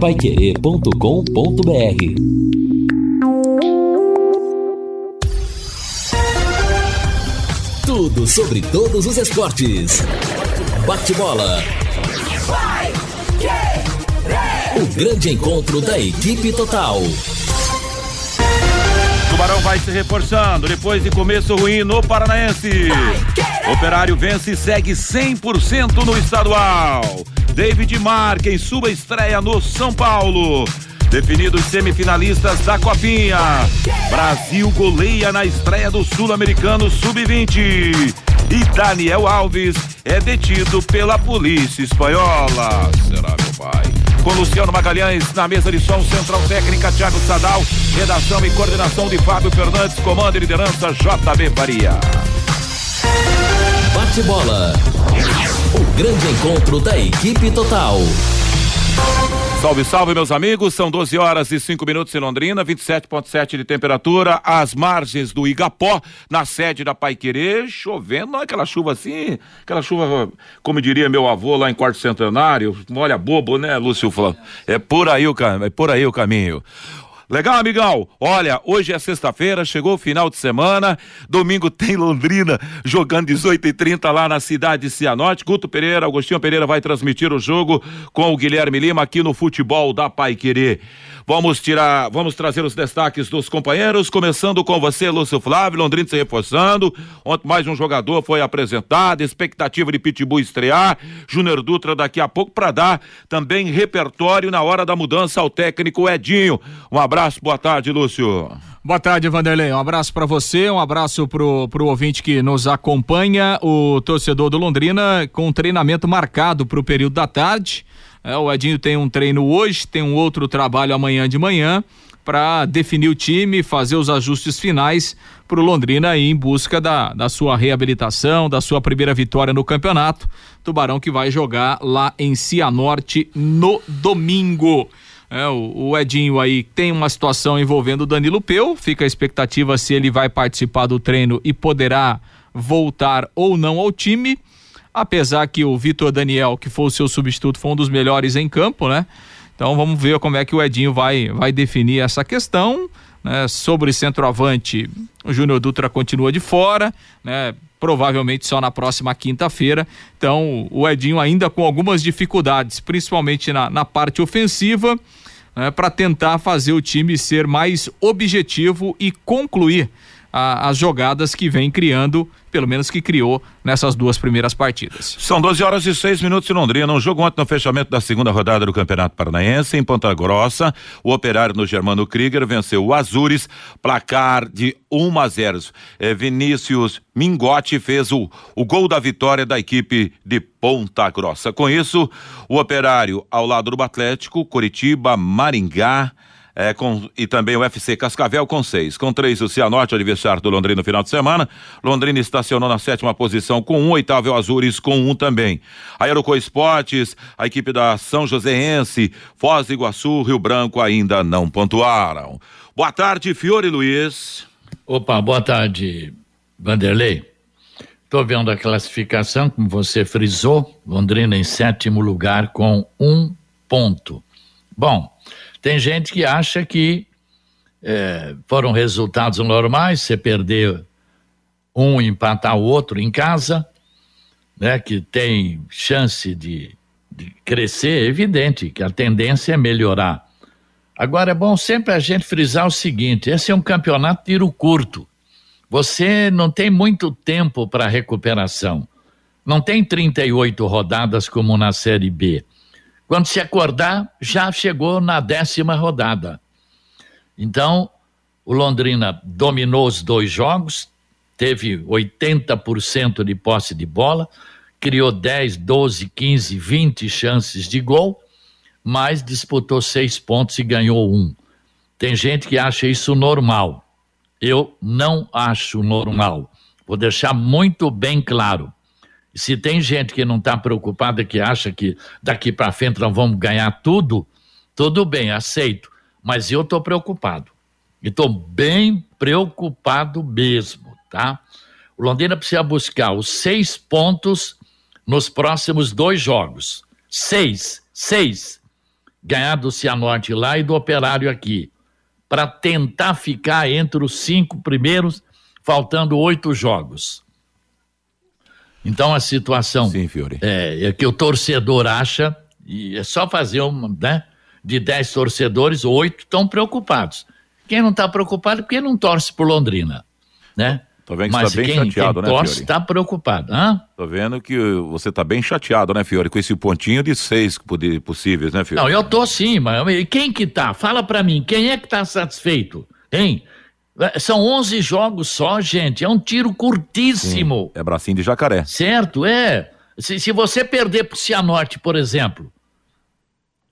paiquerê.com.br Tudo sobre todos os esportes. Bate-bola. O grande encontro da equipe total. Tubarão vai se reforçando depois de começo ruim no Paranaense. Operário vence e segue 100% no estadual. David Marque em sua estreia no São Paulo. Definidos semifinalistas da Copinha. Brasil goleia na estreia do Sul-Americano Sub-20. E Daniel Alves é detido pela polícia espanhola. Será, meu pai? Com Luciano Magalhães na mesa de som, Central Técnica, Thiago Sadal, redação e coordenação de Fábio Fernandes, comando e liderança JB Faria. Bate bola. O grande encontro da equipe total. Salve, salve, meus amigos. São 12 horas e 5 minutos em Londrina, 27,7 de temperatura, às margens do Igapó, na sede da Pai Querer, chovendo, não é aquela chuva assim, aquela chuva, como diria meu avô lá em quarto centenário, molha bobo, né, Lúcio Flá? É por aí o, é por aí o caminho. Legal, amigão? Olha, hoje é sexta-feira, chegou o final de semana. Domingo tem Londrina jogando 18 e 30 lá na cidade de Cianorte. Guto Pereira, Agostinho Pereira vai transmitir o jogo com o Guilherme Lima aqui no futebol da Pai Querer. Vamos tirar, vamos trazer os destaques dos companheiros, começando com você, Lúcio Flávio, Londrina se reforçando. Ontem mais um jogador foi apresentado, expectativa de Pitbull estrear, Júnior Dutra daqui a pouco para dar também repertório na hora da mudança ao técnico Edinho. Um abraço, boa tarde, Lúcio. Boa tarde, Vanderlei. Um abraço para você, um abraço pro, pro ouvinte que nos acompanha, o torcedor do Londrina com treinamento marcado para o período da tarde. É, o Edinho tem um treino hoje, tem um outro trabalho amanhã de manhã para definir o time, fazer os ajustes finais para o Londrina ir em busca da, da sua reabilitação, da sua primeira vitória no campeonato. Tubarão que vai jogar lá em Cianorte no domingo. É, o, o, Edinho aí tem uma situação envolvendo o Danilo Peu, fica a expectativa se ele vai participar do treino e poderá voltar ou não ao time apesar que o Vitor Daniel, que foi o seu substituto, foi um dos melhores em campo, né? Então vamos ver como é que o Edinho vai, vai definir essa questão. Né? Sobre centroavante, o Júnior Dutra continua de fora, né? Provavelmente só na próxima quinta-feira. Então, o Edinho ainda com algumas dificuldades, principalmente na, na parte ofensiva, né? para tentar fazer o time ser mais objetivo e concluir a, as jogadas que vem criando, pelo menos que criou nessas duas primeiras partidas. São 12 horas e 6 minutos em Londrina. Um jogo ontem no fechamento da segunda rodada do Campeonato Paranaense, em Ponta Grossa. O operário no Germano Krieger venceu o Azures, placar de 1 a 0. É, Vinícius Mingotti fez o, o gol da vitória da equipe de Ponta Grossa. Com isso, o operário ao lado do Atlético, Curitiba, Maringá, é, com, e também o FC Cascavel com seis. Com três, o Cianorte, adversário do Londrina no final de semana. Londrina estacionou na sétima posição com um, oitavo é o Azures com um também. A Aeroco Esportes, a equipe da São Joséense, Foz do Iguaçu, Rio Branco ainda não pontuaram. Boa tarde, Fiore Luiz. Opa, boa tarde, Vanderlei. Estou vendo a classificação, como você frisou, Londrina em sétimo lugar com um ponto. Bom, tem gente que acha que é, foram resultados normais, você perder um empatar o outro em casa, né, que tem chance de, de crescer, é evidente que a tendência é melhorar. Agora é bom sempre a gente frisar o seguinte: esse é um campeonato de tiro curto. Você não tem muito tempo para recuperação. Não tem 38 rodadas como na Série B. Quando se acordar, já chegou na décima rodada. Então, o Londrina dominou os dois jogos, teve 80% de posse de bola, criou 10, 12, 15, 20 chances de gol, mas disputou seis pontos e ganhou um. Tem gente que acha isso normal. Eu não acho normal. Vou deixar muito bem claro. Se tem gente que não está preocupada, que acha que daqui para frente nós vamos ganhar tudo, tudo bem, aceito. Mas eu estou preocupado. E estou bem preocupado mesmo, tá? O Londrina precisa buscar os seis pontos nos próximos dois jogos. Seis, seis. ganhar do Cianorte lá e do Operário aqui, para tentar ficar entre os cinco primeiros, faltando oito jogos. Então a situação Sim, Fiore. É, é que o torcedor acha, e é só fazer uma, né? De dez torcedores, oito estão preocupados. Quem não está preocupado é porque não torce por Londrina, né? Tô vendo que Mas você tá bem quem, chateado, quem né, torce Fiore? está preocupado. Hã? Tô vendo que você tá bem chateado, né, Fiore? Com esse pontinho de seis possíveis, né, Fiore? Não, eu tô sim, mas quem que tá? Fala pra mim, quem é que tá satisfeito? Hein? É, São 11 jogos só, gente, é um tiro curtíssimo. É bracinho de jacaré. Certo, é. Se, se você perder pro Cianorte, por exemplo,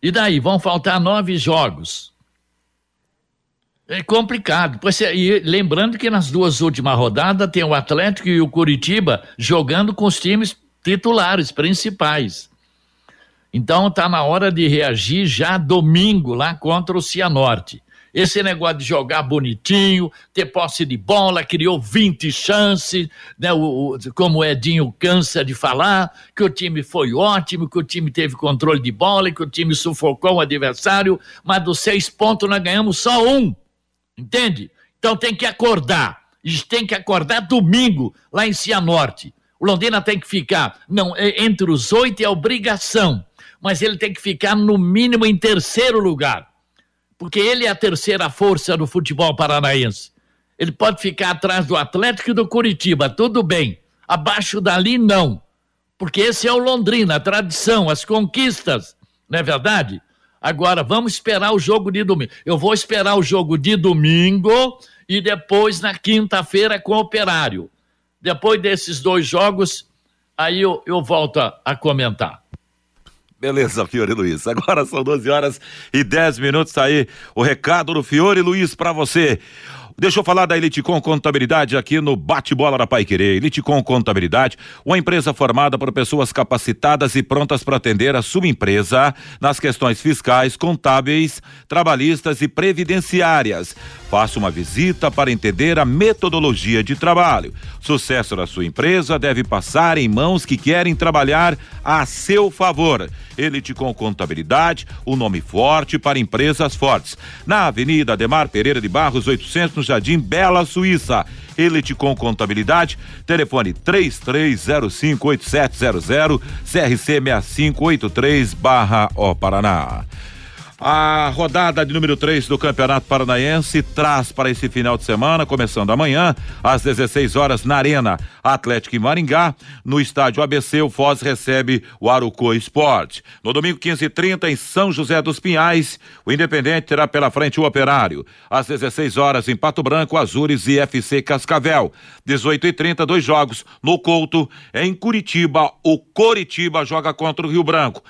e daí? Vão faltar nove jogos. É complicado. Pois é, e lembrando que nas duas últimas rodadas tem o Atlético e o Curitiba jogando com os times titulares, principais. Então tá na hora de reagir já domingo lá contra o Cianorte. Esse negócio de jogar bonitinho, ter posse de bola, criou 20 chances, né? O, o- como o Edinho cansa de falar, que o time foi ótimo, que o time teve controle de bola, que o time sufocou o adversário, mas dos seis pontos nós ganhamos só um. Entende? Então tem que acordar. Gente tem que acordar domingo, lá em Cianorte. O Londrina tem que ficar, não, é- entre os oito é obrigação, mas ele tem que ficar no mínimo em terceiro lugar. Porque ele é a terceira força do futebol paranaense. Ele pode ficar atrás do Atlético e do Curitiba, tudo bem. Abaixo dali, não. Porque esse é o Londrina, a tradição, as conquistas, não é verdade? Agora, vamos esperar o jogo de domingo. Eu vou esperar o jogo de domingo e depois na quinta-feira com o Operário. Depois desses dois jogos, aí eu, eu volto a, a comentar. Beleza, Fiore Luiz. Agora são 12 horas e 10 minutos. Tá aí o recado do Fiore Luiz pra você. Deixa eu falar da Eliticom Contabilidade aqui no Bate-Bola da Pai Querer. Eliticom Contabilidade, uma empresa formada por pessoas capacitadas e prontas para atender a sua empresa nas questões fiscais, contábeis, trabalhistas e previdenciárias. Faça uma visita para entender a metodologia de trabalho. Sucesso da sua empresa deve passar em mãos que querem trabalhar a seu favor. Elite com Contabilidade, o nome forte para empresas fortes. Na Avenida Ademar Pereira de Barros, 800, no Jardim Bela, Suíça. Elite com Contabilidade, telefone 33058700, CRC 6583 barra O Paraná. A rodada de número 3 do Campeonato Paranaense traz para esse final de semana, começando amanhã, às 16 horas, na Arena Atlético em Maringá. No estádio ABC, o Foz recebe o Arucô Esporte. No domingo, 15h30, em São José dos Pinhais, o Independente terá pela frente o Operário. Às 16 horas, em Pato Branco, Azures e FC Cascavel. 18h30, dois jogos. No Couto, em Curitiba, o Coritiba joga contra o Rio Branco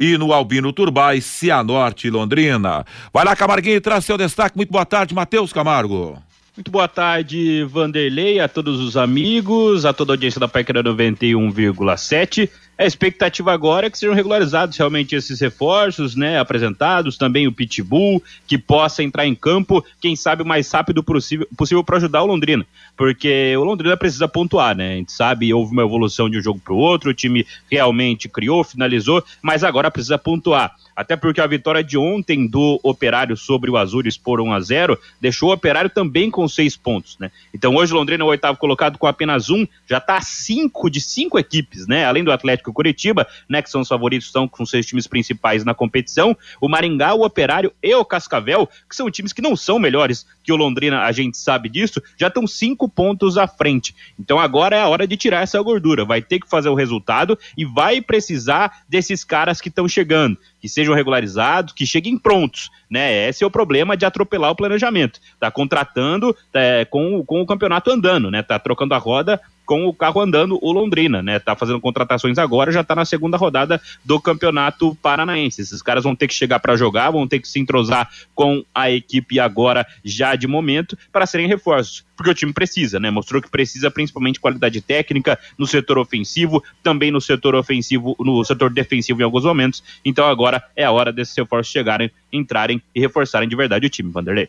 e no Albino Turbais, Cianorte e Londrina. Vai lá, Camarguinho, traz seu destaque. Muito boa tarde, Matheus Camargo. Muito boa tarde, Vanderlei, a todos os amigos, a toda a audiência da Paiquera 91,7. A expectativa agora é que sejam regularizados realmente esses reforços, né, apresentados, também o Pitbull, que possa entrar em campo, quem sabe o mais rápido possível, possível para ajudar o Londrina, porque o Londrina precisa pontuar, né, a gente sabe, houve uma evolução de um jogo para o outro, o time realmente criou, finalizou, mas agora precisa pontuar. Até porque a vitória de ontem do Operário sobre o Azures por 1 a 0 deixou o Operário também com seis pontos, né? Então hoje Londrina é o oitavo colocado com apenas um, já está cinco de cinco equipes, né? Além do Atlético Curitiba, né? Que são os favoritos, estão com seus times principais na competição. O Maringá, o Operário e o Cascavel, que são times que não são melhores que o Londrina, a gente sabe disso, já estão cinco pontos à frente. Então agora é a hora de tirar essa gordura. Vai ter que fazer o resultado e vai precisar desses caras que estão chegando que sejam regularizados, que cheguem prontos, né? Esse é o problema de atropelar o planejamento. Tá contratando é, com, com o campeonato andando, né? Tá trocando a roda com o carro andando o Londrina, né? Tá fazendo contratações agora, já tá na segunda rodada do Campeonato Paranaense. Esses caras vão ter que chegar para jogar, vão ter que se entrosar com a equipe agora já de momento para serem reforços, porque o time precisa, né? Mostrou que precisa principalmente qualidade técnica no setor ofensivo, também no setor ofensivo, no setor defensivo em alguns momentos. Então agora é a hora desses reforços chegarem, entrarem e reforçarem de verdade o time, Vanderlei.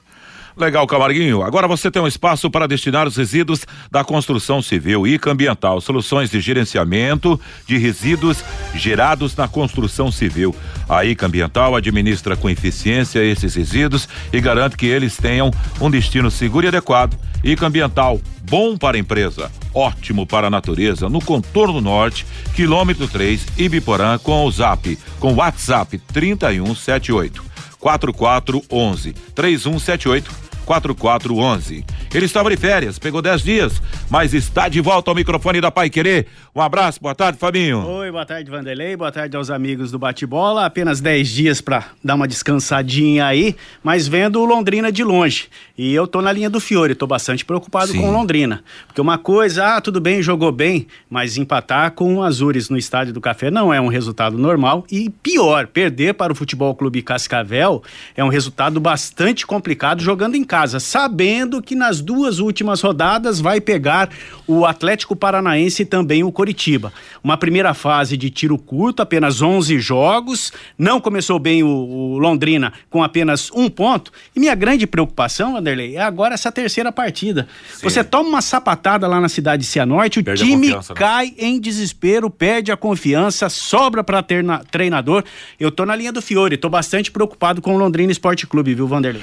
Legal, Camarguinho. Agora você tem um espaço para destinar os resíduos da construção civil e ambiental. Soluções de gerenciamento de resíduos gerados na construção civil. A ICA Ambiental administra com eficiência esses resíduos e garante que eles tenham um destino seguro e adequado. ICA Ambiental, bom para a empresa, ótimo para a natureza, no contorno norte, quilômetro 3, Ibiporã, com o zap, com WhatsApp 3178 4411 3178 4411. Ele estava de férias, pegou 10 dias, mas está de volta ao microfone da Pai Querer. Um abraço, boa tarde, Fabinho. Oi, boa tarde, Vanderlei, boa tarde aos amigos do Bate-Bola. Apenas 10 dias para dar uma descansadinha aí, mas vendo o Londrina de longe. E eu tô na linha do Fiore, tô bastante preocupado Sim. com o Londrina. Porque uma coisa, ah, tudo bem, jogou bem, mas empatar com o Azures no Estádio do Café não é um resultado normal. E pior, perder para o Futebol Clube Cascavel é um resultado bastante complicado jogando em casa, sabendo que nas duas últimas rodadas vai pegar o Atlético Paranaense e também o Coritiba. Uma primeira fase de tiro curto, apenas 11 jogos, não começou bem o, o Londrina com apenas um ponto. E minha grande preocupação, Vanderlei, é agora essa terceira partida. Sim. Você toma uma sapatada lá na cidade de Cianorte, o perde time né? cai né? em desespero, perde a confiança, sobra para treinador. Eu tô na linha do Fiore, tô bastante preocupado com o Londrina Esporte Clube, viu, Vanderlei?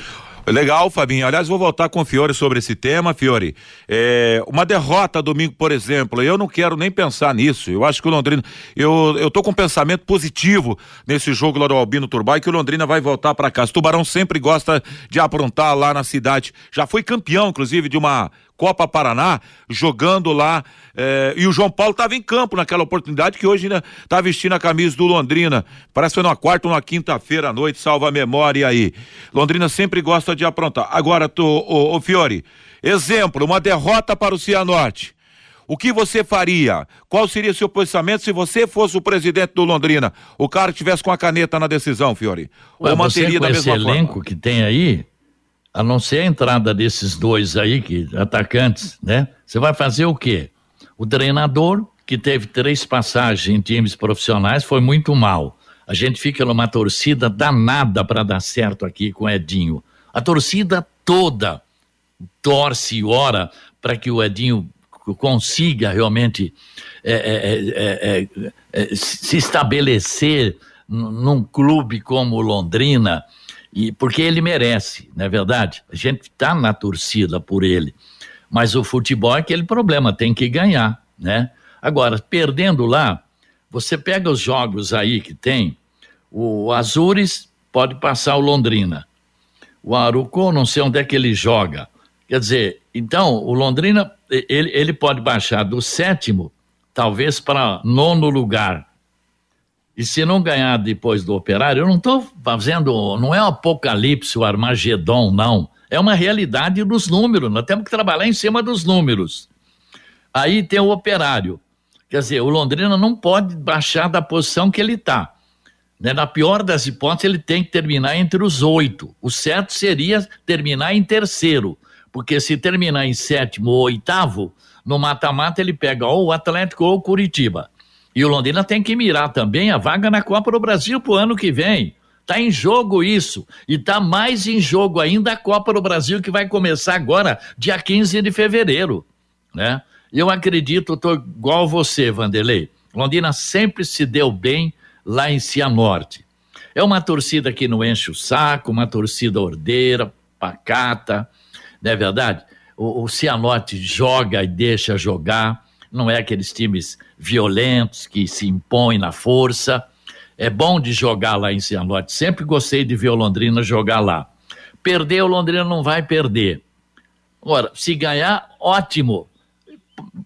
Legal, Fabinho. Aliás, vou voltar com o Fiore sobre esse tema, Fiore. É, uma derrota domingo, por exemplo, eu não quero nem pensar nisso. Eu acho que o Londrina. Eu, eu tô com um pensamento positivo nesse jogo lá do Albino Turbay, que o Londrina vai voltar para casa. O Tubarão sempre gosta de aprontar lá na cidade. Já foi campeão, inclusive, de uma Copa Paraná, jogando lá. Eh, e o João Paulo estava em campo naquela oportunidade, que hoje ainda está vestindo a camisa do Londrina. Parece que foi numa quarta ou numa quinta-feira à noite, salva a memória aí. Londrina sempre gosta de aprontar. Agora, tô, ô, ô Fiore, exemplo, uma derrota para o Cianorte. O que você faria? Qual seria seu posicionamento se você fosse o presidente do Londrina? O cara tivesse com a caneta na decisão, Fiore? Ué, Ou manteria da mesma esse forma? elenco que tem aí, a não ser a entrada desses dois aí, que atacantes, né? Você vai fazer o quê? O treinador, que teve três passagens em times profissionais, foi muito mal. A gente fica numa torcida danada para dar certo aqui com o Edinho. A torcida toda torce e ora para que o Edinho consiga realmente é, é, é, é se estabelecer num clube como Londrina e porque ele merece, não é verdade? A gente está na torcida por ele. Mas o futebol é aquele problema, tem que ganhar, né? Agora, perdendo lá, você pega os jogos aí que tem, o Azures pode passar o Londrina. O Arucó, não sei onde é que ele joga. Quer dizer, então, o Londrina, ele, ele pode baixar do sétimo, talvez para nono lugar. E se não ganhar depois do operário, eu não estou fazendo, não é um apocalipse, o Armagedon, não. É uma realidade dos números, nós temos que trabalhar em cima dos números. Aí tem o operário. Quer dizer, o Londrina não pode baixar da posição que ele está. Né? Na pior das hipóteses, ele tem que terminar entre os oito. O certo seria terminar em terceiro, porque se terminar em sétimo ou oitavo, no mata-mata ele pega ou o Atlético ou o Curitiba. E o Londrina tem que mirar também a vaga na Copa do Brasil para o ano que vem. Está em jogo isso. E está mais em jogo ainda a Copa do Brasil, que vai começar agora, dia 15 de fevereiro. Né? Eu acredito, estou igual você, Vanderlei. Londrina sempre se deu bem lá em Cianorte. É uma torcida que não enche o saco, uma torcida ordeira, pacata, não é verdade? O, o Cianorte joga e deixa jogar não é aqueles times violentos que se impõem na força. É bom de jogar lá em Cianorte. Sempre gostei de ver o Londrina jogar lá. Perder, o Londrina não vai perder. Agora, se ganhar, ótimo.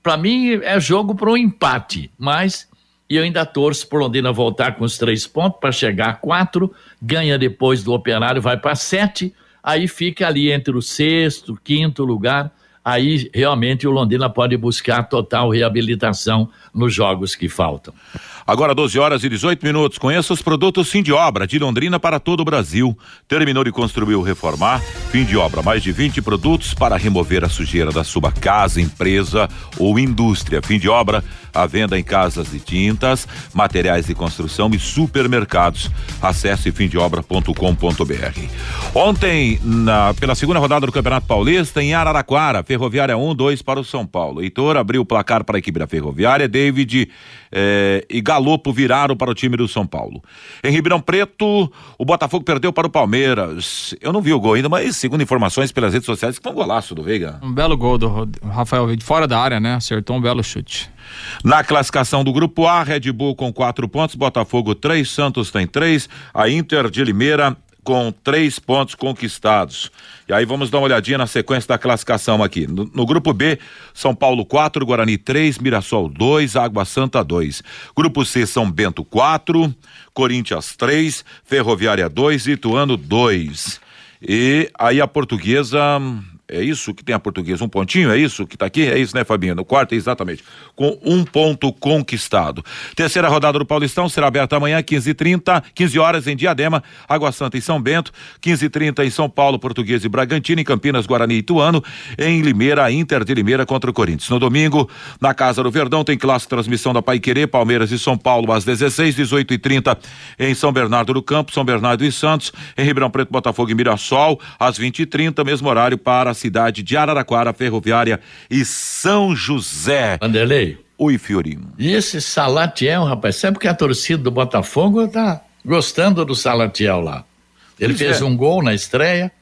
Para mim é jogo para um empate, mas eu ainda torço por Londrina voltar com os três pontos para chegar a quatro, ganha depois do Operário, vai para sete, aí fica ali entre o sexto, quinto lugar aí realmente o Londrina pode buscar total reabilitação nos jogos que faltam. Agora 12 horas e 18 minutos. Conheça os produtos fim de obra de Londrina para todo o Brasil. Terminou de construir ou reformar? Fim de obra. Mais de 20 produtos para remover a sujeira da sua casa, empresa ou indústria. Fim de obra à venda em casas de tintas, materiais de construção e supermercados. Acesse fimdeobra.com.br. Ontem, na, pela segunda rodada do Campeonato Paulista, em Araraquara, Ferroviária 1, 2 para o São Paulo. Heitor abriu o placar para a equipe da Ferroviária, David eh, e Galopo viraram para o time do São Paulo. Em Ribeirão Preto, o Botafogo perdeu para o Palmeiras. Eu não vi o gol ainda, mas segundo informações pelas redes sociais, foi um golaço do Veiga. Um belo gol do Rafael de fora da área, né? Acertou um belo chute. Na classificação do grupo A, Red Bull com quatro pontos, Botafogo três, Santos tem três, a Inter de Limeira com três pontos conquistados. E aí vamos dar uma olhadinha na sequência da classificação aqui. No, no grupo B, São Paulo 4, Guarani 3, Mirassol 2, Água Santa 2. Grupo C, São Bento 4, Corinthians 3, Ferroviária 2, Ituano 2. E aí a portuguesa é isso que tem a portuguesa, um pontinho, é isso que está aqui? É isso, né, Fabinho? No quarto, exatamente. Com um ponto conquistado. Terceira rodada do Paulistão será aberta amanhã, 15 30 15 horas em Diadema, Água Santa em São Bento, 15 30 em São Paulo, Português e Bragantino, em Campinas, Guarani e Ituano, em Limeira, Inter de Limeira contra o Corinthians. No domingo, na Casa do Verdão, tem clássico transmissão da Pai Palmeiras e São Paulo, às 16, 18 e 30 em São Bernardo do Campo, São Bernardo e Santos, em Ribeirão Preto, Botafogo e Mirassol, às 20 e 30 mesmo horário para cidade de Araraquara, Ferroviária e São José. Vanderlei. Oi, Fiorinho. E esse Salatiel, rapaz, sabe que a torcida do Botafogo tá gostando do Salatiel lá. Ele pois fez é. um gol na estreia,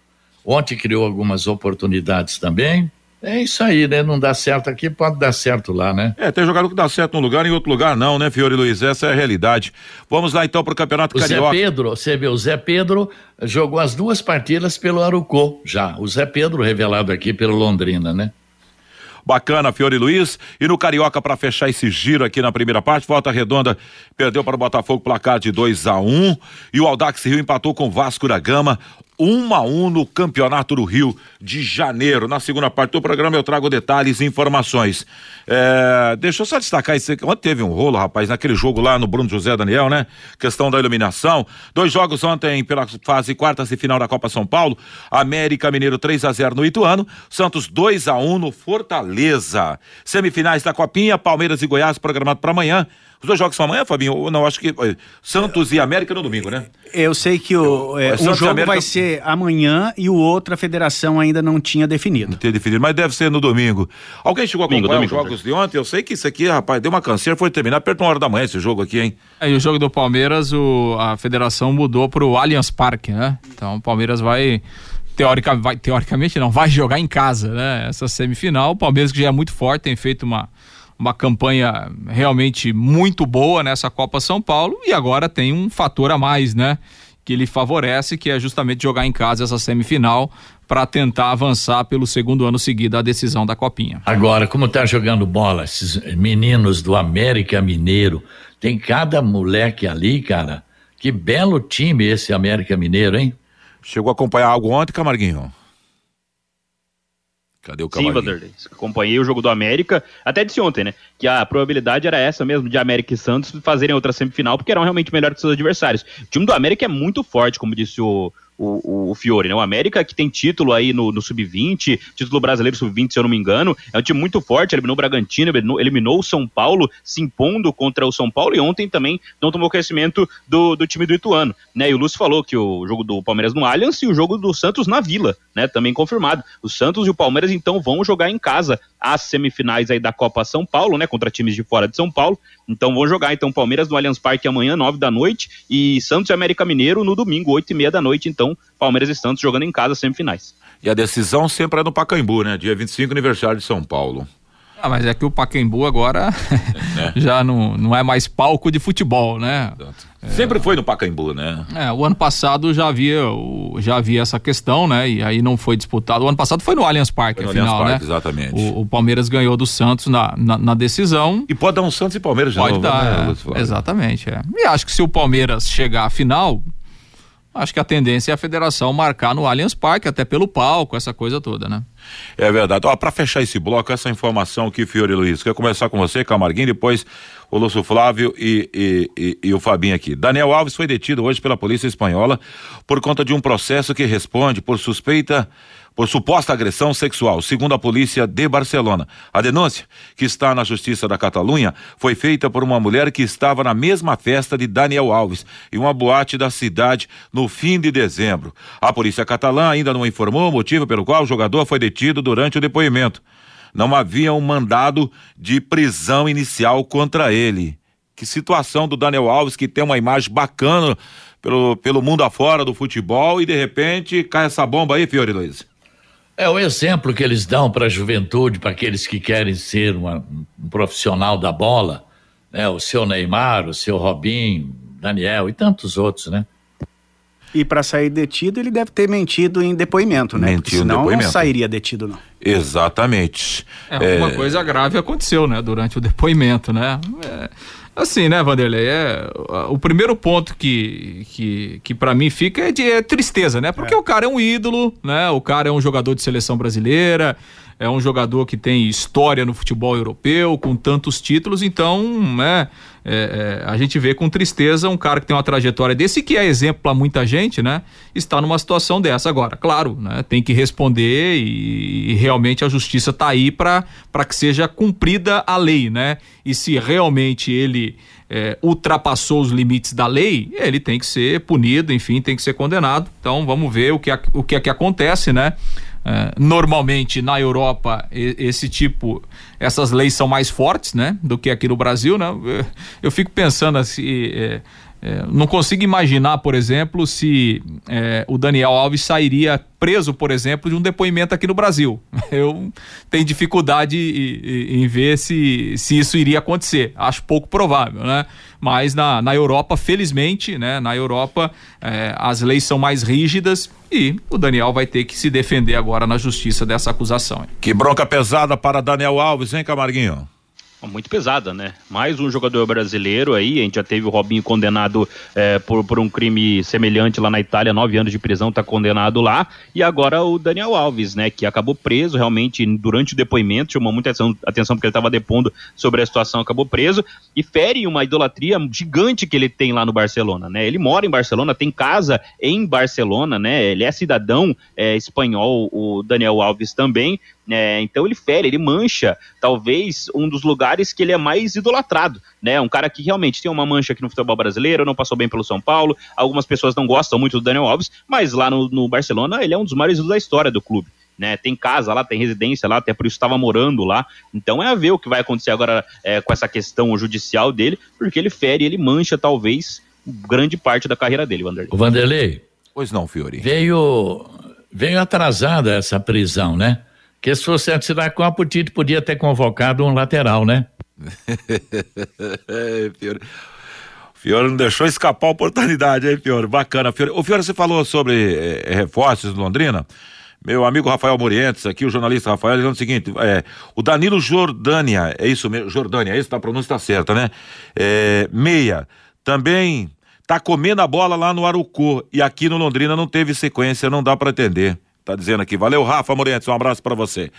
ontem criou algumas oportunidades também. É isso aí, né? Não dá certo aqui, pode dar certo lá, né? É, tem jogador que dá certo num lugar e em outro lugar não, né, Fiore Luiz? Essa é a realidade. Vamos lá então pro Campeonato o Carioca. Zé Pedro, você vê, o Zé Pedro jogou as duas partidas pelo Arucô, já. O Zé Pedro revelado aqui pelo Londrina, né? Bacana, Fiore Luiz. E no Carioca, para fechar esse giro aqui na primeira parte, Volta Redonda perdeu para o Botafogo placar de 2 a 1 um, E o Aldax Rio empatou com o Vasco da Gama. 1 a 1 no Campeonato do Rio de Janeiro. Na segunda parte do programa eu trago detalhes e informações. É, deixa eu só destacar isso aqui. Ontem teve um rolo, rapaz, naquele jogo lá no Bruno José Daniel, né? Questão da iluminação. Dois jogos ontem pela fase quartas e final da Copa São Paulo. América Mineiro 3 a 0 no Ituano. Santos 2 a 1 no Fortaleza. Semifinais da Copinha, Palmeiras e Goiás programado para amanhã. Os dois jogos são amanhã, Fabinho? Não, acho que Santos e América no domingo, né? Eu sei que o, é, um jogo América... vai ser amanhã e o outro a federação ainda não tinha definido. Não tinha definido, mas deve ser no domingo. Alguém chegou a acompanhar domingo, os jogos de ontem? Eu sei que isso aqui, rapaz, deu uma canseira, foi terminar perto de uma hora da manhã esse jogo aqui, hein? É, e o jogo do Palmeiras, o, a federação mudou pro Allianz Parque, né? Então o Palmeiras vai vai, teoricamente não, vai jogar em casa, né? Essa semifinal, o Palmeiras que já é muito forte, tem feito uma uma campanha realmente muito boa nessa Copa São Paulo e agora tem um fator a mais, né? Que ele favorece, que é justamente jogar em casa essa semifinal para tentar avançar pelo segundo ano seguido a decisão da Copinha. Agora, como tá jogando bola esses meninos do América Mineiro, tem cada moleque ali, cara. Que belo time esse América Mineiro, hein? Chegou a acompanhar algo ontem, Camarguinho? Cadê o Sim, Vanderlei. Acompanhei o jogo do América, até disse ontem, né? Que a probabilidade era essa mesmo de América e Santos fazerem outra semifinal, porque eram realmente melhores que seus adversários. O time do América é muito forte, como disse o, o, o, Fiore, né? O América que tem título aí no, no Sub-20, título brasileiro Sub-20, se eu não me engano, é um time muito forte, eliminou o Bragantino, eliminou, eliminou, o São Paulo, se impondo contra o São Paulo, e ontem também não tomou conhecimento do, do time do Ituano, né? E o Lúcio falou que o jogo do Palmeiras no Allianz e o jogo do Santos na Vila, né? Também confirmado. O Santos e o Palmeiras, então, vão jogar em casa as semifinais aí da Copa São Paulo, né? Contra times de fora de São Paulo. Então vão jogar então Palmeiras no Allianz Parque amanhã, nove da noite, e Santos e América Mineiro no domingo, oito e meia da noite. Então, Palmeiras e Santos jogando em casa, semifinais. E a decisão sempre é no Pacaembu, né? Dia 25, aniversário de São Paulo. Ah, mas é que o Pacaembu agora é. já não, não é mais palco de futebol, né? É. Sempre foi no Pacaembu, né? É, o ano passado já havia, já havia essa questão, né? E aí não foi disputado. O ano passado foi no Allianz Parque, no Allianz Parque, né? exatamente. O, o, Palmeiras ganhou do Santos na, na, na, decisão. E pode dar um Santos e Palmeiras já Pode novo, dar, né, é, exatamente. É. E acho que se o Palmeiras chegar à final, acho que a tendência é a federação marcar no Allianz Parque, até pelo palco, essa coisa toda, né? É verdade. Ó, para fechar esse bloco, essa informação aqui, Fiore Luiz, quer começar com você, Camarguinho, depois o Lúcio Flávio e, e, e, e, o Fabinho aqui. Daniel Alves foi detido hoje pela polícia espanhola por conta de um processo que responde por suspeita por suposta agressão sexual, segundo a polícia de Barcelona. A denúncia, que está na Justiça da Catalunha, foi feita por uma mulher que estava na mesma festa de Daniel Alves, em uma boate da cidade, no fim de dezembro. A polícia catalã ainda não informou o motivo pelo qual o jogador foi detido durante o depoimento. Não havia um mandado de prisão inicial contra ele. Que situação do Daniel Alves, que tem uma imagem bacana pelo, pelo mundo afora do futebol e de repente cai essa bomba aí, Fiore Luiz. É o exemplo que eles dão para a juventude, para aqueles que querem ser uma, um profissional da bola, né? O seu Neymar, o seu Robinho, Daniel e tantos outros, né? E para sair detido, ele deve ter mentido em depoimento, né? Mentiu Porque senão depoimento. não sairia detido, não. Exatamente. É, alguma é... coisa grave aconteceu, né? Durante o depoimento, né? É... Assim, né, Vanderlei? É, o primeiro ponto que, que, que para mim fica é de é tristeza, né? Porque é. o cara é um ídolo, né? O cara é um jogador de seleção brasileira, é um jogador que tem história no futebol europeu, com tantos títulos, então, né, é, é, a gente vê com tristeza um cara que tem uma trajetória desse, que é exemplo para muita gente, né, está numa situação dessa. Agora, claro, né, tem que responder e, e realmente a justiça está aí para que seja cumprida a lei, né, e se realmente ele é, ultrapassou os limites da lei, ele tem que ser punido, enfim, tem que ser condenado. Então, vamos ver o que, o que é que acontece, né, é, normalmente na Europa esse tipo, essas leis são mais fortes, né, do que aqui no Brasil, né? Eu, eu fico pensando assim, é, é, não consigo imaginar, por exemplo, se é, o Daniel Alves sairia preso, por exemplo, de um depoimento aqui no Brasil. Eu tenho dificuldade em, em, ver se, se isso iria acontecer. Acho pouco provável, né? Mas na, na Europa, felizmente, né? Na Europa, é, as leis são mais rígidas e o Daniel vai ter que se defender agora na justiça dessa acusação. Que bronca pesada para Daniel Alves, hein, Camarguinho? Muito pesada, né? Mais um jogador brasileiro aí, a gente já teve o Robinho condenado é, por, por um crime semelhante lá na Itália, nove anos de prisão, tá condenado lá, e agora o Daniel Alves, né, que acabou preso realmente durante o depoimento, chamou muita atenção, atenção porque ele estava depondo sobre a situação, acabou preso, e fere uma idolatria gigante que ele tem lá no Barcelona, né? Ele mora em Barcelona, tem casa em Barcelona, né? Ele é cidadão é, espanhol, o Daniel Alves também, é, então ele fere, ele mancha, talvez, um dos lugares que ele é mais idolatrado, né? Um cara que realmente tem uma mancha aqui no futebol brasileiro, não passou bem pelo São Paulo, algumas pessoas não gostam muito do Daniel Alves, mas lá no, no Barcelona ele é um dos maiores da história do clube. Né, tem casa lá, tem residência lá, até por isso estava morando lá. Então é a ver o que vai acontecer agora é, com essa questão judicial dele, porque ele fere, ele mancha talvez grande parte da carreira dele, Vanderlei. O Vanderlei. Pois não, Fiori. Veio, veio atrasada essa prisão, né? Que se fosse assinar com a Tite podia ter convocado um lateral, né? Fiore. Fiore não deixou escapar a oportunidade, hein, Fiore? Bacana, Fiore. O Fiore, você falou sobre eh, reforços do Londrina. Meu amigo Rafael Morientes, aqui, o jornalista Rafael, dizendo o seguinte: é, o Danilo Jordânia, é isso mesmo? Jordânia, é isso? A pronúncia está certa, né? É, meia, também tá comendo a bola lá no Arucô e aqui no Londrina não teve sequência, não dá para atender. Tá dizendo aqui. Valeu, Rafa Moretti, um abraço para você.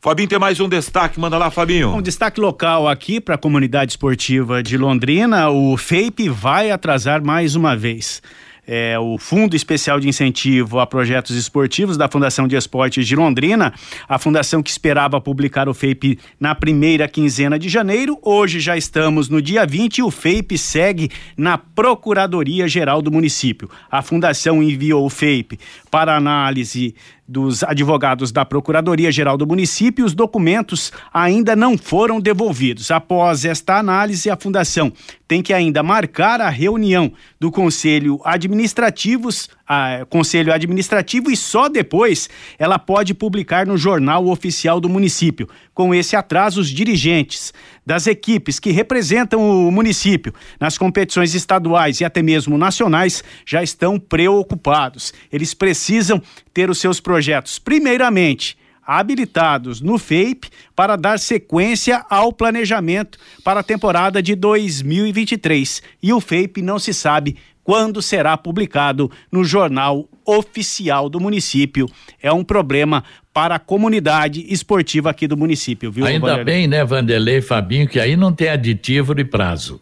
Fabinho tem mais um destaque, manda lá, Fabinho. Um destaque local aqui para a comunidade esportiva de Londrina, o FAPE vai atrasar mais uma vez é, o Fundo Especial de Incentivo a Projetos Esportivos da Fundação de Esportes de Londrina, a fundação que esperava publicar o FEIP na primeira quinzena de janeiro. Hoje já estamos no dia 20 e o FEIP segue na Procuradoria Geral do município. A fundação enviou o FEIP para análise dos advogados da Procuradoria-Geral do município, os documentos ainda não foram devolvidos. Após esta análise, a Fundação tem que ainda marcar a reunião do Conselho Administrativos, a, Conselho Administrativo e só depois ela pode publicar no Jornal Oficial do município. Com esse atraso, os dirigentes das equipes que representam o município nas competições estaduais e até mesmo nacionais já estão preocupados. Eles precisam ter os seus projetos, primeiramente, habilitados no FEIP para dar sequência ao planejamento para a temporada de 2023. E o FEIP não se sabe quando será publicado no jornal oficial do município. É um problema para a comunidade esportiva aqui do município, viu? Ainda Vanderlei? bem, né, Vanderlei Fabinho, que aí não tem aditivo de prazo.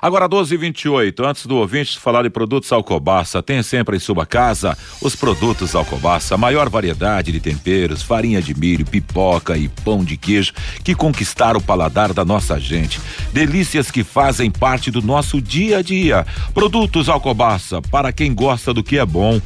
Agora 12 28 antes do ouvinte falar de produtos Alcobaça, tem sempre em sua casa os produtos Alcobaça, maior variedade de temperos, farinha de milho, pipoca e pão de queijo que conquistaram o paladar da nossa gente. Delícias que fazem parte do nosso dia a dia. Produtos Alcobaça, para quem gosta do que é bom.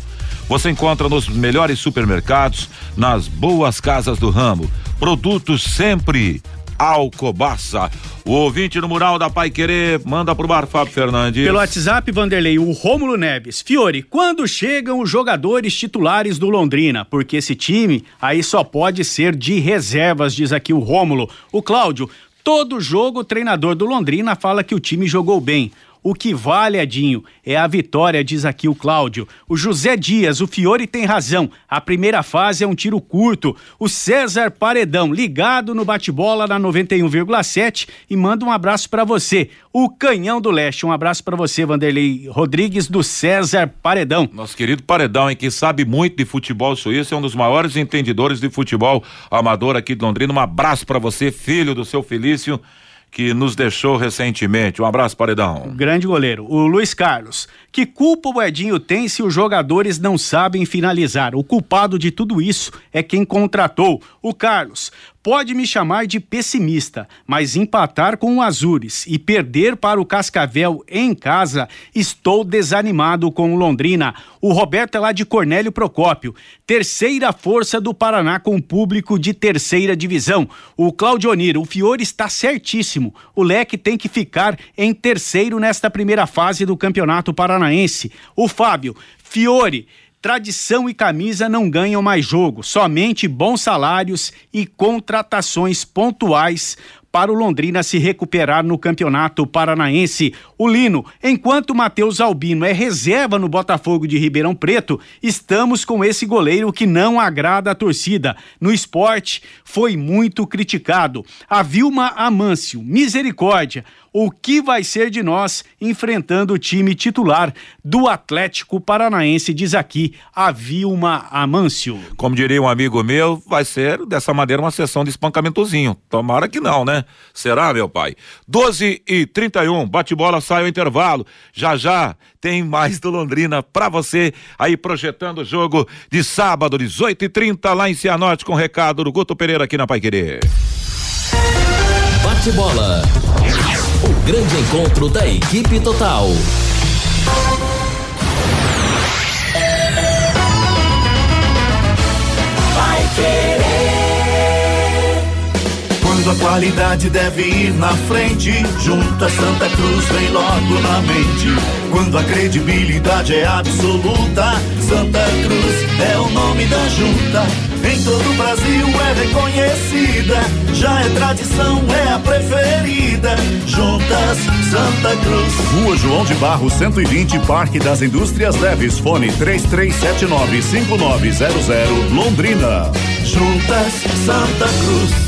Você encontra nos melhores supermercados, nas boas casas do ramo. Produtos sempre Alcobaça. O ouvinte no mural da Pai Querer manda pro bar Fábio Fernandes. Pelo WhatsApp, Vanderlei, o Rômulo Neves. Fiore, quando chegam os jogadores titulares do Londrina? Porque esse time aí só pode ser de reservas, diz aqui o Rômulo. O Cláudio, todo jogo o treinador do Londrina fala que o time jogou bem. O que vale, Edinho, é a vitória, diz aqui o Cláudio. O José Dias, o Fiore tem razão. A primeira fase é um tiro curto. O César Paredão, ligado no bate-bola na 91,7 e manda um abraço para você. O Canhão do Leste, um abraço para você, Vanderlei Rodrigues do César Paredão. Nosso querido Paredão, hein, que sabe muito de futebol suíço, é um dos maiores entendedores de futebol amador aqui de Londrina. Um abraço para você, filho do seu Felício que nos deixou recentemente. Um abraço, Paredão. Grande goleiro. O Luiz Carlos. Que culpa o Edinho tem se os jogadores não sabem finalizar? O culpado de tudo isso é quem contratou. O Carlos. Pode me chamar de pessimista, mas empatar com o Azures e perder para o Cascavel em casa, estou desanimado com o Londrina. O Roberto é lá de Cornélio Procópio, terceira força do Paraná com público de terceira divisão. O Claudionir, o Fiore está certíssimo. O Leque tem que ficar em terceiro nesta primeira fase do Campeonato Paranaense. O Fábio, Fiore Tradição e camisa não ganham mais jogo, somente bons salários e contratações pontuais para o Londrina se recuperar no Campeonato Paranaense. O Lino, enquanto Matheus Albino é reserva no Botafogo de Ribeirão Preto, estamos com esse goleiro que não agrada a torcida. No esporte, foi muito criticado. A Vilma Amâncio, misericórdia o que vai ser de nós enfrentando o time titular do Atlético Paranaense, diz aqui a Vilma Amâncio. Como diria um amigo meu, vai ser dessa maneira uma sessão de espancamentozinho. Tomara que não, né? Será, meu pai? 12 e 31, bate-bola sai ao intervalo. Já já tem mais do Londrina pra você aí projetando o jogo de sábado, 18 e 30 lá em Cianorte com o recado do Guto Pereira aqui na Pai Querer. Bate-bola. O grande encontro da equipe total. Vai querer. Quando a qualidade deve ir na frente, junta Santa Cruz vem logo na mente. Quando a credibilidade é absoluta, Santa Cruz é o nome da junta em todo o Brasil é reconhecida. Já é tradição, é a preferida. Juntas Santa Cruz. Rua João de Barro 120, Parque das Indústrias Leves. Fone 33795900, Londrina. Juntas Santa Cruz.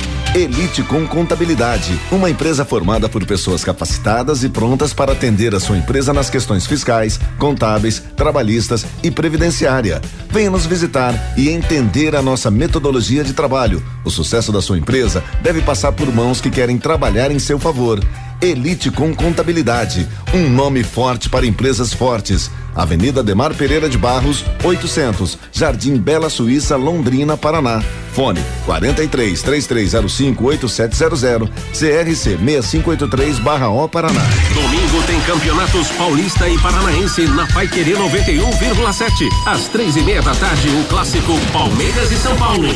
Elite com Contabilidade, uma empresa formada por pessoas capacitadas e prontas para atender a sua empresa nas questões fiscais, contábeis, trabalhistas e previdenciária. Venha nos visitar e entender a nossa metodologia de trabalho. O sucesso da sua empresa deve passar por mãos que querem trabalhar em seu favor. Elite com Contabilidade, um nome forte para empresas fortes. Avenida Demar Pereira de Barros, 800, Jardim Bela Suíça, Londrina, Paraná. Fone 43 3305 8700 CRC 6583/O Paraná. Domingo tem campeonatos paulista e paranaense na Pai Querer 91,7. Às três e meia da tarde, o clássico Palmeiras e São Paulo.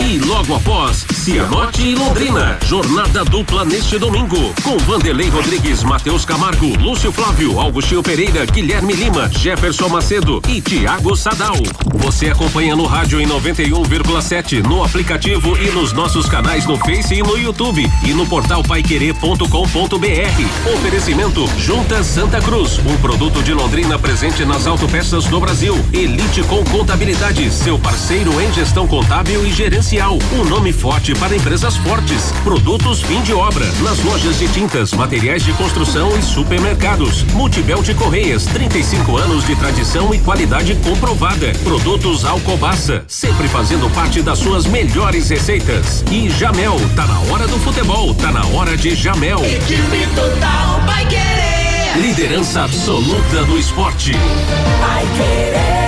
E logo após, Cianorte e Londrina. Jornada dupla neste domingo. Com Vanderlei Rodrigues, Matheus Camargo, Lúcio Flávio, Augustinho Pereira, Guilherme Lima, Jefferson Macedo e Tiago Sadal. Você Acompanha no rádio em 91,7, no aplicativo e nos nossos canais no Face e no YouTube e no portal paiquerê.com.br. Oferecimento Juntas Santa Cruz, um produto de Londrina presente nas autopeças do Brasil. Elite com Contabilidade, seu parceiro em gestão contábil e gerencial. Um nome forte para empresas fortes. Produtos fim de obra, nas lojas de tintas, materiais de construção e supermercados. Multibel de Correias, 35 anos de tradição e qualidade comprovada. Produtos Alcobaça, sempre fazendo parte das suas melhores receitas. E Jamel, tá na hora do futebol, tá na hora de Jamel. Equipe total vai querer. Liderança absoluta no esporte. Vai querer.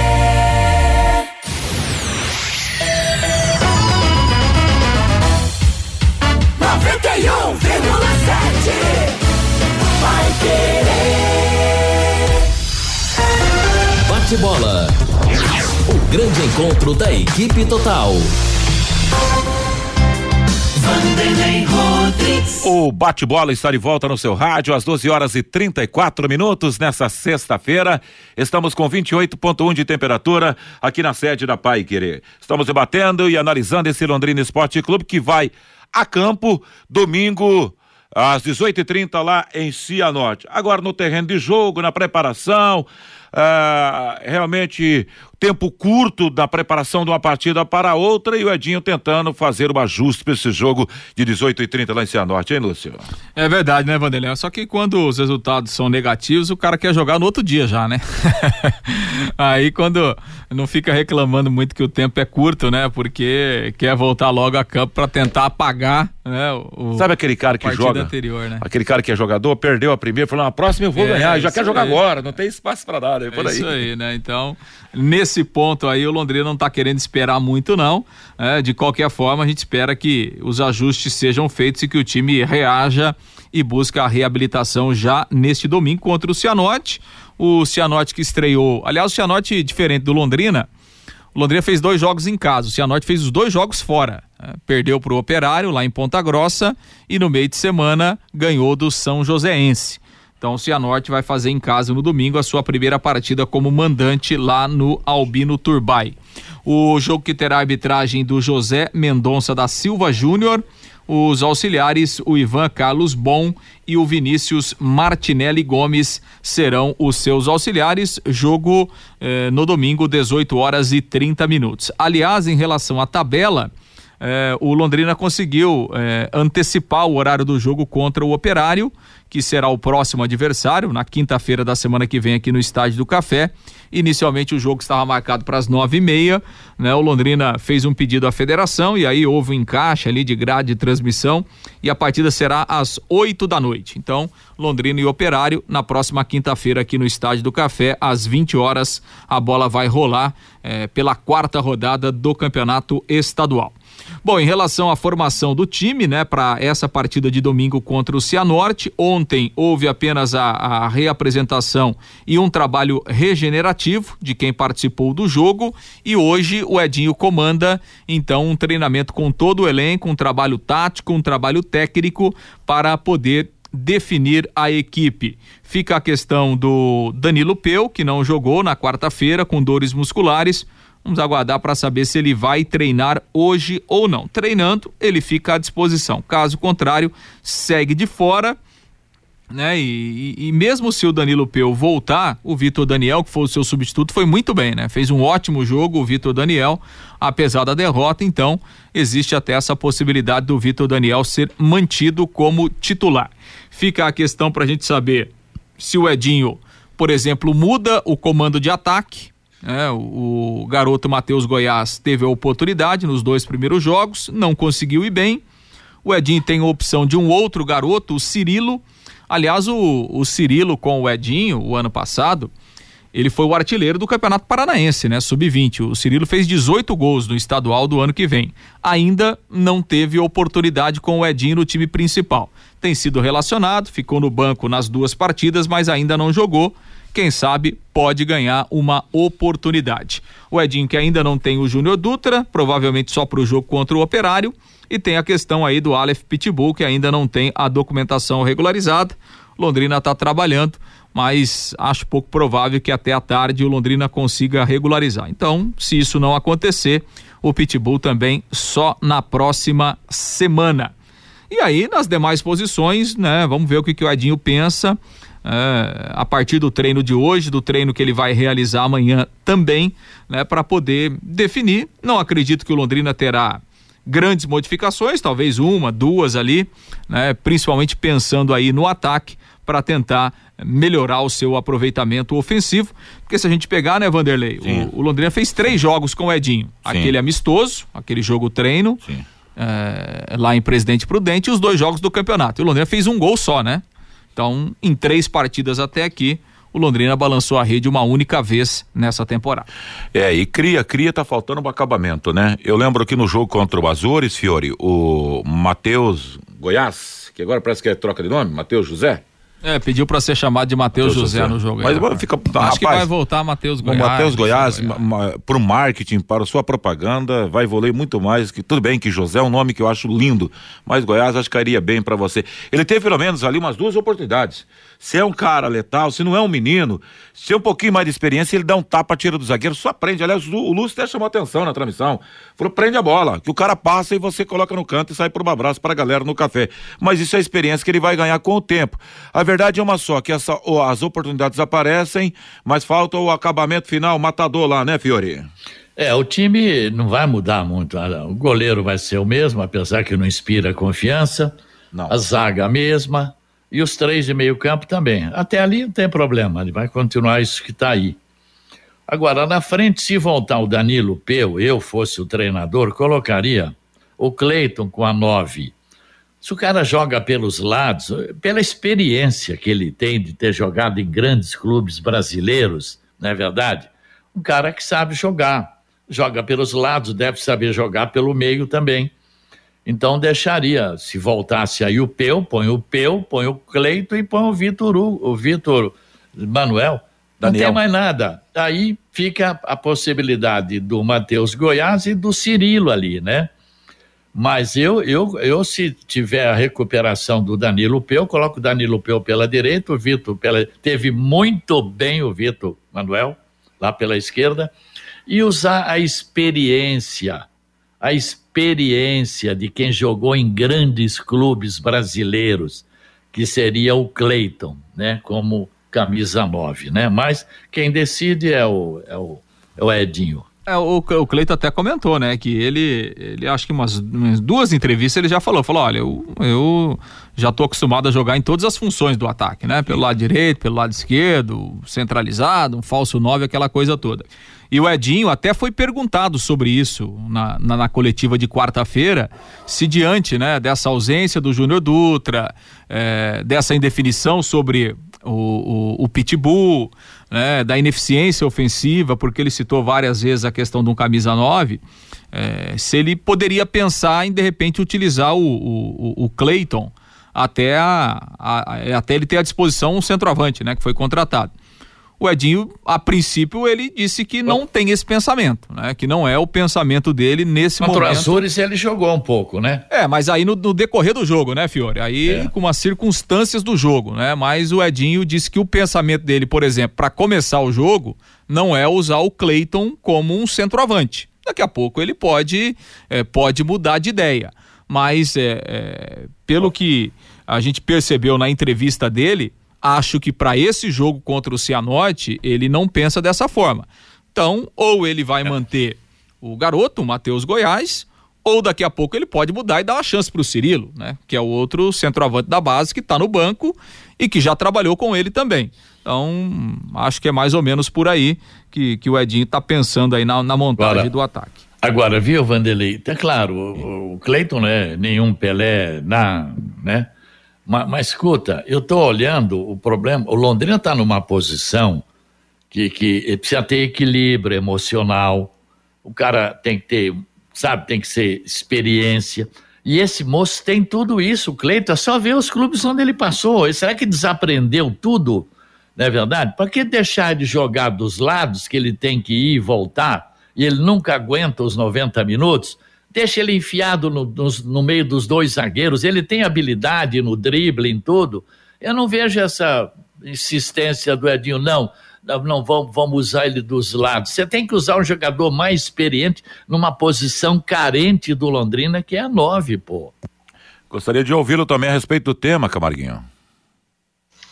91,7 vai querer. Bate bola. Grande encontro da equipe total. O bate-bola está de volta no seu rádio às 12 horas e 34 minutos nessa sexta-feira. Estamos com 28,1 de temperatura aqui na sede da Pai Querer. Estamos debatendo e analisando esse Londrina Esporte Clube que vai a campo domingo às 18h30 lá em Cianorte. Agora no terreno de jogo, na preparação, ah, realmente tempo curto da preparação de uma partida para outra e o Edinho tentando fazer um ajuste para esse jogo de 18 e 30 lá em Cianorte, hein, Lúcio? É verdade, né, Vanderlei? Só que quando os resultados são negativos, o cara quer jogar no outro dia já, né? Aí quando não fica reclamando muito que o tempo é curto, né? Porque quer voltar logo a campo para tentar apagar, né? O, Sabe aquele cara que joga? Anterior, né? Aquele cara que é jogador, perdeu a primeira, falou: na próxima eu vou É, ganhar, já quer jogar agora, não tem espaço para nada, é É isso aí, né? Então, nesse ponto aí, o Londrina não tá querendo esperar muito, não. É, de qualquer forma, a gente espera que os ajustes sejam feitos e que o time reaja e busque a reabilitação já neste domingo contra o Cianorte. O Cianorte que estreou. Aliás, o Cianorte, diferente do Londrina, o Londrina fez dois jogos em casa. O Cianorte fez os dois jogos fora. né? Perdeu para o Operário lá em Ponta Grossa e no meio de semana ganhou do São Joséense. Então o Cianorte vai fazer em casa no domingo a sua primeira partida como mandante lá no Albino Turbay. O jogo que terá a arbitragem do José Mendonça da Silva Júnior, os auxiliares, o Ivan Carlos Bom e o Vinícius Martinelli Gomes serão os seus auxiliares. Jogo eh, no domingo, 18 horas e 30 minutos. Aliás, em relação à tabela, eh, o Londrina conseguiu eh, antecipar o horário do jogo contra o Operário, que será o próximo adversário, na quinta-feira da semana que vem aqui no Estádio do Café. Inicialmente o jogo estava marcado para as nove e meia, né? O Londrina fez um pedido à federação e aí houve um encaixe ali de grade de transmissão e a partida será às oito da noite. Então, Londrina e Operário na próxima quinta-feira aqui no Estádio do Café, às 20 horas, a bola vai rolar eh, pela quarta rodada do Campeonato Estadual. Bom, em relação à formação do time, né, para essa partida de domingo contra o Cianorte, ontem houve apenas a, a reapresentação e um trabalho regenerativo de quem participou do jogo e hoje o Edinho comanda então um treinamento com todo o elenco, um trabalho tático, um trabalho técnico para poder definir a equipe. Fica a questão do Danilo Peu, que não jogou na quarta-feira com dores musculares. Vamos aguardar para saber se ele vai treinar hoje ou não. Treinando, ele fica à disposição. Caso contrário, segue de fora. Né? E, e- e mesmo se o Danilo Peu voltar, o Vitor Daniel, que foi o seu substituto, foi muito bem, né? Fez um ótimo jogo o Vitor Daniel, apesar da derrota, então existe até essa possibilidade do Vitor Daniel ser mantido como titular. Fica a questão para a gente saber se o Edinho, por exemplo, muda o comando de ataque. O, o garoto Matheus Goiás teve a oportunidade nos dois primeiros jogos, não conseguiu ir bem. O Edinho tem a opção de um outro garoto, o Cirilo. Aliás, o, o Cirilo com o Edinho, o ano passado, ele foi o artilheiro do Campeonato Paranaense, né? Sub-20. O Cirilo fez 18 gols no estadual do ano que vem. Ainda não teve oportunidade com o Edinho no time principal. Tem sido relacionado, ficou no banco nas duas partidas, mas ainda não jogou. Quem sabe pode ganhar uma oportunidade. O Edinho, que ainda não tem o Júnior Dutra, provavelmente só para o jogo contra o Operário. E tem a questão aí do Aleph Pitbull, que ainda não tem a documentação regularizada. Londrina está trabalhando, mas acho pouco provável que até a tarde o Londrina consiga regularizar. Então, se isso não acontecer, o Pitbull também só na próxima semana. E aí, nas demais posições, né? Vamos ver o que, que o Edinho pensa. É, a partir do treino de hoje, do treino que ele vai realizar amanhã também, né, para poder definir. Não acredito que o Londrina terá grandes modificações, talvez uma, duas ali, né, principalmente pensando aí no ataque para tentar melhorar o seu aproveitamento ofensivo. Porque se a gente pegar, né, Vanderlei, o, o, Londrina fez três jogos com o Edinho. Sim. Aquele amistoso, aquele jogo treino, é, lá em Presidente Prudente, e os dois jogos do campeonato. E o Londrina fez um gol só, né? Então, em três partidas até aqui, o Londrina balançou a rede uma única vez nessa temporada. É, e cria, cria, tá faltando um acabamento, né? Eu lembro que no jogo contra o Azores, Fiore, o Matheus Goiás, que agora parece que é troca de nome, Matheus José, é, pediu para ser chamado de Matheus José, José, no jogo. Mas aí, fica, Acho rapaz, que vai voltar Matheus Goiás. O Matheus Goiás, para o marketing, para sua propaganda, vai evoluir muito mais. que Tudo bem que José é um nome que eu acho lindo, mas Goiás acho que iria bem para você. Ele teve pelo menos ali umas duas oportunidades se é um cara letal, se não é um menino, se é um pouquinho mais de experiência, ele dá um tapa, tira do zagueiro, só prende. Aliás, o Lúcio até chamou atenção na transmissão. Falou, prende a bola, que o cara passa e você coloca no canto e sai por um abraço para a galera no café. Mas isso é a experiência que ele vai ganhar com o tempo. A verdade é uma só, que essa, as oportunidades aparecem, mas falta o acabamento final, matador lá, né, Fiori? É, o time não vai mudar muito. O goleiro vai ser o mesmo, apesar que não inspira confiança. Não. A zaga a mesma e os três de meio campo também. Até ali não tem problema, ele vai continuar isso que está aí. Agora, na frente, se voltar o Danilo Peu, eu fosse o treinador, colocaria o Cleiton com a nove. Se o cara joga pelos lados, pela experiência que ele tem de ter jogado em grandes clubes brasileiros, não é verdade? Um cara que sabe jogar. Joga pelos lados, deve saber jogar pelo meio também. Então deixaria, se voltasse aí o Peu, põe o Peu, põe o Cleito e põe o Vitor o Vitor Manuel. Não Daniel. tem mais nada. Aí fica a possibilidade do Matheus Goiás e do Cirilo ali, né? Mas eu, eu, eu, se tiver a recuperação do Danilo Peu, coloco o Danilo Peu pela direita, o Vitor pela. Teve muito bem o Vitor Manuel, lá pela esquerda, e usar a experiência, a experiência experiência de quem jogou em grandes clubes brasileiros, que seria o Cleiton, né, como camisa 9, né? Mas quem decide é o, é o, é o Edinho. É, o, o até comentou, né, que ele, ele acho que umas, umas, duas entrevistas ele já falou, falou, olha, eu, eu já tô acostumado a jogar em todas as funções do ataque, né, pelo lado direito, pelo lado esquerdo, centralizado, um falso 9, aquela coisa toda. E o Edinho até foi perguntado sobre isso na, na, na coletiva de quarta-feira, se diante né, dessa ausência do Júnior Dutra, é, dessa indefinição sobre o, o, o Pitbull, né, da ineficiência ofensiva, porque ele citou várias vezes a questão de um camisa 9, é, se ele poderia pensar em de repente utilizar o, o, o Clayton até, a, a, até ele ter à disposição um centroavante, né, que foi contratado o Edinho, a princípio, ele disse que não tem esse pensamento, né? Que não é o pensamento dele nesse Contra momento. Contra Azures ele jogou um pouco, né? É, mas aí no, no decorrer do jogo, né, Fiore? Aí é. com as circunstâncias do jogo, né? Mas o Edinho disse que o pensamento dele, por exemplo, para começar o jogo, não é usar o Cleiton como um centroavante. Daqui a pouco ele pode, é, pode mudar de ideia. Mas é, é pelo que a gente percebeu na entrevista dele, Acho que para esse jogo contra o Cianorte, ele não pensa dessa forma. Então, ou ele vai manter o garoto, o Matheus Goiás, ou daqui a pouco ele pode mudar e dar uma chance para o Cirilo, né? Que é o outro centroavante da base que está no banco e que já trabalhou com ele também. Então, acho que é mais ou menos por aí que, que o Edinho está pensando aí na, na montagem agora, do ataque. Agora, viu, Vanderlei? É claro, o, o Cleiton não é nenhum Pelé, na, né? Mas, mas escuta, eu estou olhando o problema. O Londrina está numa posição que, que precisa ter equilíbrio emocional. O cara tem que ter, sabe, tem que ser experiência. E esse moço tem tudo isso, o Cleiton. É só ver os clubes onde ele passou. Será que desaprendeu tudo? Não é verdade? Para que deixar de jogar dos lados que ele tem que ir e voltar? E ele nunca aguenta os 90 minutos? Deixa ele enfiado no, no, no, meio dos dois zagueiros, ele tem habilidade no drible, em tudo. Eu não vejo essa insistência do Edinho, não, não, vamos, vamos usar ele dos lados. Você tem que usar um jogador mais experiente numa posição carente do Londrina, que é a nove, pô. Gostaria de ouvi-lo também a respeito do tema, Camarguinho.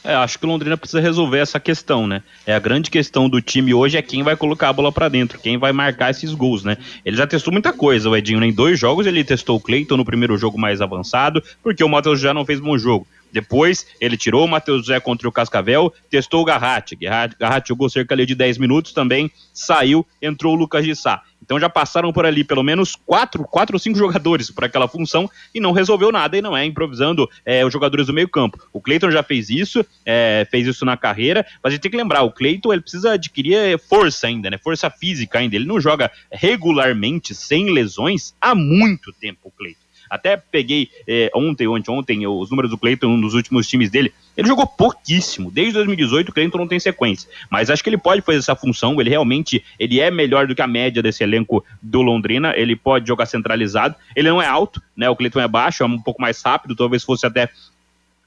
É, acho que o Londrina precisa resolver essa questão, né? É a grande questão do time hoje é quem vai colocar a bola para dentro, quem vai marcar esses gols, né? Ele já testou muita coisa, o Edinho, né? Em dois jogos ele testou o Cleiton no primeiro jogo mais avançado, porque o Matheus já não fez bom jogo. Depois, ele tirou o Matheus José contra o Cascavel, testou o Garratti. Garratti jogou cerca ali de 10 minutos também, saiu, entrou o Lucas Gissá. Então já passaram por ali pelo menos quatro, quatro ou cinco jogadores para aquela função e não resolveu nada e não é improvisando é, os jogadores do meio campo. O Cleiton já fez isso, é, fez isso na carreira, mas a gente tem que lembrar, o Cleiton ele precisa adquirir força ainda, né? Força física ainda. Ele não joga regularmente, sem lesões, há muito tempo o Cleiton. Até peguei é, ontem, ontem, ontem, os números do Cleiton, um dos últimos times dele. Ele jogou pouquíssimo. Desde 2018 o Cleiton não tem sequência. Mas acho que ele pode fazer essa função. Ele realmente ele é melhor do que a média desse elenco do Londrina. Ele pode jogar centralizado. Ele não é alto, né? O Cleiton é baixo, é um pouco mais rápido. Talvez fosse até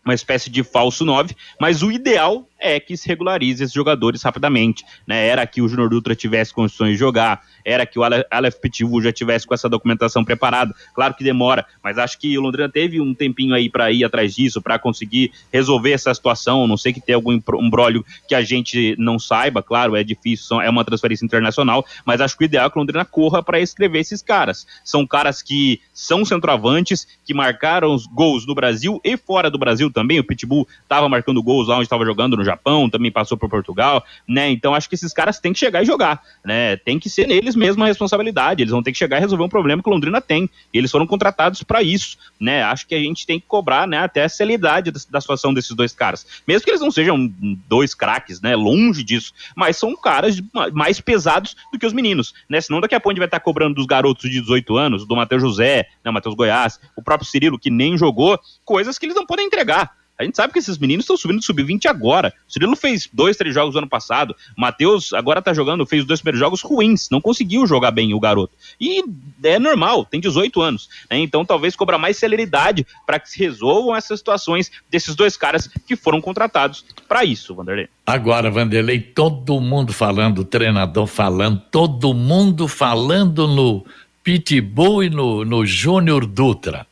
uma espécie de falso 9, mas o ideal é que se regularize esses jogadores rapidamente, né? Era que o Júnior Dutra tivesse condições de jogar, era que o Aleph Pitbull já tivesse com essa documentação preparada. Claro que demora, mas acho que o Londrina teve um tempinho aí para ir atrás disso, para conseguir resolver essa situação. Não sei que tem algum embrólio que a gente não saiba, claro, é difícil, é uma transferência internacional, mas acho que o ideal é que o Londrina corra para escrever esses caras. São caras que são centroavantes, que marcaram os gols no Brasil e fora do Brasil também. O Pitbull estava marcando gols lá onde estava jogando no Japão, também passou por Portugal, né? Então acho que esses caras têm que chegar e jogar, né? Tem que ser neles mesmo a responsabilidade. Eles vão ter que chegar e resolver um problema que Londrina tem. E eles foram contratados para isso, né? Acho que a gente tem que cobrar, né, até a celeridade da situação desses dois caras. Mesmo que eles não sejam dois craques, né? Longe disso, mas são caras mais pesados do que os meninos, né? Senão daqui a pouco a gente vai estar tá cobrando dos garotos de 18 anos, do Matheus José, né, Matheus Goiás, o próprio Cirilo que nem jogou, coisas que eles não podem entregar. A gente sabe que esses meninos estão subindo do sub-20 agora. O Cirilo fez dois, três jogos no ano passado. Matheus agora tá jogando, fez dois primeiros jogos ruins. Não conseguiu jogar bem o garoto. E é normal, tem 18 anos. Né? Então talvez cobrar mais celeridade para que se resolvam essas situações desses dois caras que foram contratados para isso, Vanderlei. Agora, Vanderlei, todo mundo falando, treinador falando, todo mundo falando no Pitbull e no, no Júnior Dutra.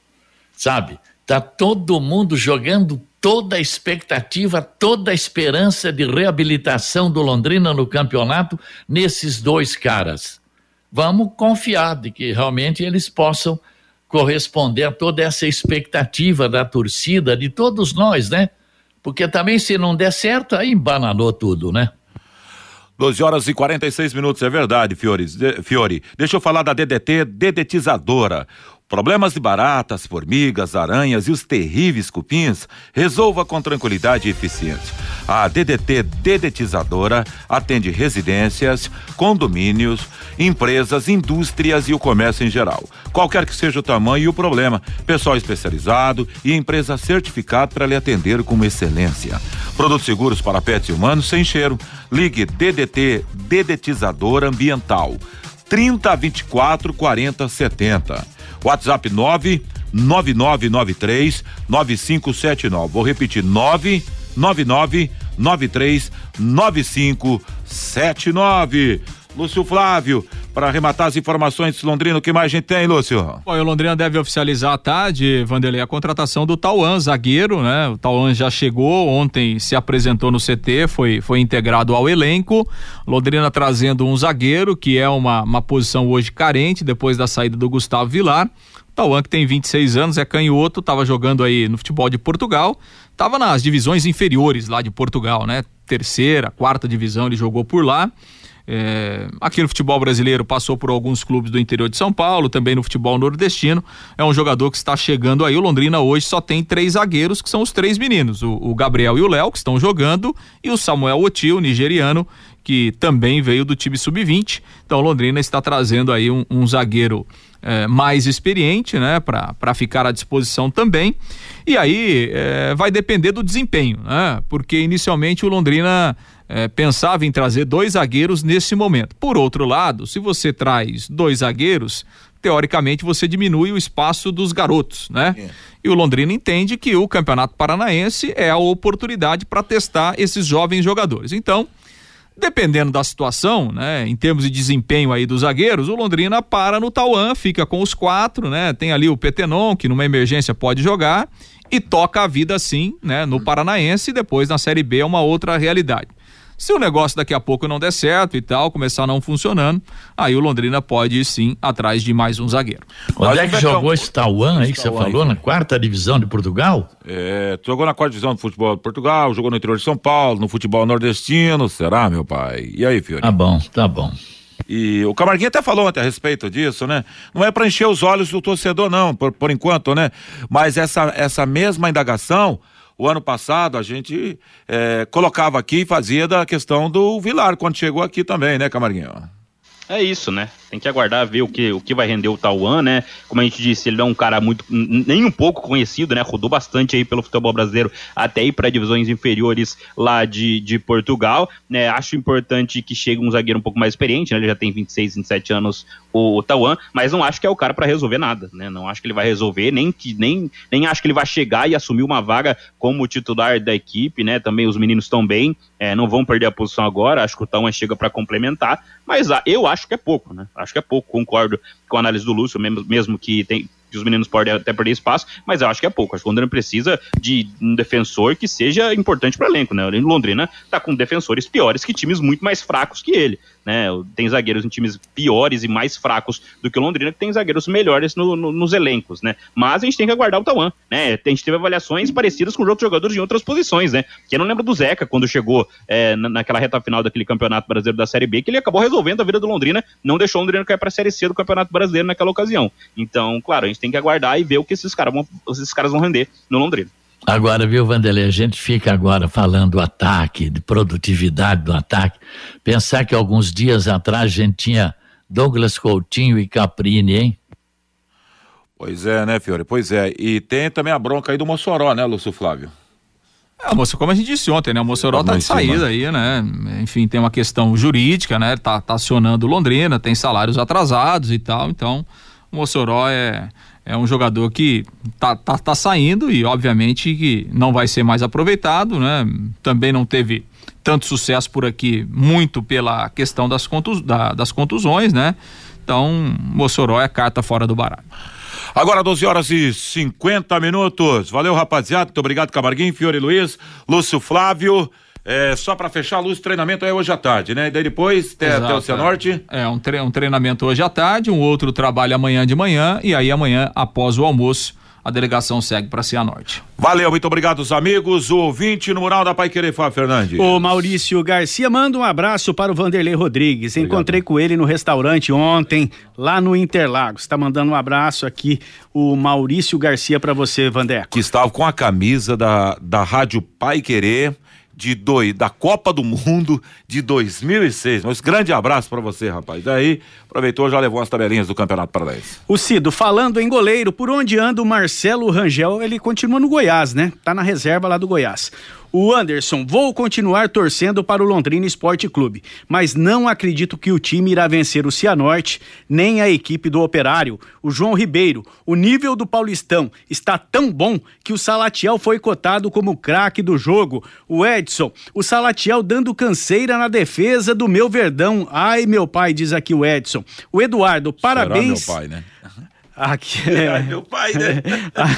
Sabe? Tá todo mundo jogando toda a expectativa, toda a esperança de reabilitação do Londrina no campeonato nesses dois caras. Vamos confiar de que realmente eles possam corresponder a toda essa expectativa da torcida, de todos nós, né? Porque também se não der certo, aí embananou tudo, né? 12 horas e 46 minutos, é verdade, Fiore. Fiore. Deixa eu falar da DDT Dedetizadora. Problemas de baratas, formigas, aranhas e os terríveis cupins, resolva com tranquilidade e eficiência. A DDT Dedetizadora atende residências, condomínios, empresas, indústrias e o comércio em geral. Qualquer que seja o tamanho e o problema, pessoal especializado e empresa certificada para lhe atender com excelência. Produtos seguros para pets e humanos sem cheiro. Ligue DDT Dedetizadora Ambiental 30 24 40 70. WhatsApp 99993 9579. Vou repetir: 99993 9579. Lúcio Flávio, para arrematar as informações de Londrina, o que mais a gente tem, Lúcio? Bom, o Londrina deve oficializar à tarde, Vanderlei, a contratação do Tauan, zagueiro, né? O Tauan já chegou, ontem se apresentou no CT, foi, foi integrado ao elenco. Londrina trazendo um zagueiro, que é uma, uma posição hoje carente, depois da saída do Gustavo Vilar. Tauan, que tem 26 anos, é canhoto, estava jogando aí no futebol de Portugal, estava nas divisões inferiores lá de Portugal, né? Terceira, quarta divisão, ele jogou por lá. É, aqui no futebol brasileiro passou por alguns clubes do interior de São Paulo, também no futebol nordestino. É um jogador que está chegando aí. O Londrina hoje só tem três zagueiros, que são os três meninos: o, o Gabriel e o Léo, que estão jogando, e o Samuel Otil, nigeriano, que também veio do time sub-20. Então, Londrina está trazendo aí um, um zagueiro é, mais experiente, né, para ficar à disposição também. E aí é, vai depender do desempenho, né? Porque inicialmente o Londrina é, pensava em trazer dois zagueiros nesse momento. Por outro lado, se você traz dois zagueiros, teoricamente você diminui o espaço dos garotos, né? É. E o Londrina entende que o Campeonato Paranaense é a oportunidade para testar esses jovens jogadores. Então, dependendo da situação, né, em termos de desempenho aí dos zagueiros, o Londrina para no Tauan, fica com os quatro, né? Tem ali o Petenon, que numa emergência pode jogar, e toca a vida assim, né, no Paranaense, e depois na Série B é uma outra realidade. Se o negócio daqui a pouco não der certo e tal, começar não funcionando, aí o Londrina pode ir sim atrás de mais um zagueiro. Onde é que jogou esse Tauan aí que você falou, na quarta divisão de Portugal? É, jogou na quarta divisão do futebol de Portugal, jogou no interior de São Paulo, no futebol nordestino, será, meu pai? E aí, Fiori? Tá bom, tá bom. E o Camarguinho até falou ontem a respeito disso, né? Não é para encher os olhos do torcedor, não, por, por enquanto, né? Mas essa, essa mesma indagação o ano passado a gente é, colocava aqui e fazia da questão do Vilar quando chegou aqui também, né, Camarguinho? É isso, né? Tem que aguardar ver o que, o que vai render o Tauan, né? Como a gente disse, ele não é um cara muito, nem um pouco conhecido, né? Rodou bastante aí pelo futebol brasileiro, até ir para divisões inferiores lá de, de Portugal, né? Acho importante que chegue um zagueiro um pouco mais experiente, né? Ele já tem 26, 27 anos, o, o Tauan, mas não acho que é o cara para resolver nada, né? Não acho que ele vai resolver, nem que nem, nem acho que ele vai chegar e assumir uma vaga como titular da equipe, né? Também os meninos estão bem, é, não vão perder a posição agora, acho que o Tauan chega para complementar, mas ah, eu acho que é pouco, né? Acho que é pouco, concordo com a análise do Lúcio, mesmo, mesmo que tem, que os meninos podem até perder espaço, mas eu acho que é pouco. Acho que o Londrina precisa de um defensor que seja importante para o elenco, né? O Londrina tá com defensores piores que times muito mais fracos que ele, né? Tem zagueiros em times piores e mais fracos do que o Londrina, que tem zagueiros melhores no, no, nos elencos, né? Mas a gente tem que aguardar o Tauan, né? A gente teve avaliações parecidas com outros jogadores em outras posições, né? Quem não lembra do Zeca quando chegou é, naquela reta final daquele Campeonato Brasileiro da Série B, que ele acabou resolvendo a vida do Londrina, não deixou o Londrina cair para a Série C do Campeonato Brasileiro naquela ocasião. Então, claro, a gente tem que aguardar e ver o que esses caras vão, esses caras vão render no Londrina. Agora, viu, Vanderlei, a gente fica agora falando do ataque, de produtividade do ataque. Pensar que alguns dias atrás a gente tinha Douglas Coutinho e Caprini, hein? Pois é, né, Fiore? Pois é. E tem também a bronca aí do Mossoró, né, Lúcio Flávio? É, moço, como a gente disse ontem, né? O Mossoró tá de saída aí, né? Enfim, tem uma questão jurídica, né? Tá, tá acionando Londrina, tem salários atrasados e tal, então o Mossoró é, é um jogador que tá, tá, tá saindo e obviamente que não vai ser mais aproveitado, né? Também não teve tanto sucesso por aqui, muito pela questão das, contus, da, das contusões, né? Então, Mossoró é carta fora do baralho. Agora 12 horas e 50 minutos. Valeu, rapaziada. Muito obrigado, Camarguinho, Fiore Luiz, Lúcio Flávio. É, só para fechar a luz, treinamento é hoje à tarde, né? E daí depois até, até o Cianorte. É, é um, tre um treinamento hoje à tarde, um outro trabalho amanhã de manhã e aí amanhã, após o almoço, a delegação segue para Cianorte. Valeu, muito obrigado, os amigos. O ouvinte no mural da Pai Querer, Fábio Fernandes. O Maurício Garcia manda um abraço para o Vanderlei Rodrigues. Obrigado. Encontrei com ele no restaurante ontem, lá no Interlagos. Está mandando um abraço aqui, o Maurício Garcia, para você, Vandeco. Que estava com a camisa da, da Rádio Pai Querer de dois, da Copa do Mundo de 2006. Mas grande abraço para você, rapaz. Daí, aproveitou, já levou as tabelinhas do Campeonato Paranaense. O Cido, falando em goleiro, por onde anda o Marcelo Rangel? Ele continua no Goiás, né? Tá na reserva lá do Goiás. O Anderson, vou continuar torcendo para o Londrina Esporte Clube, mas não acredito que o time irá vencer o Cianorte, nem a equipe do Operário. O João Ribeiro, o nível do Paulistão está tão bom que o Salatiel foi cotado como craque do jogo. O Edson, o Salatiel dando canseira na defesa do meu Verdão. Ai, meu pai, diz aqui o Edson. O Eduardo, parabéns. Será meu pai, né? Aqui, é. meu pai, né?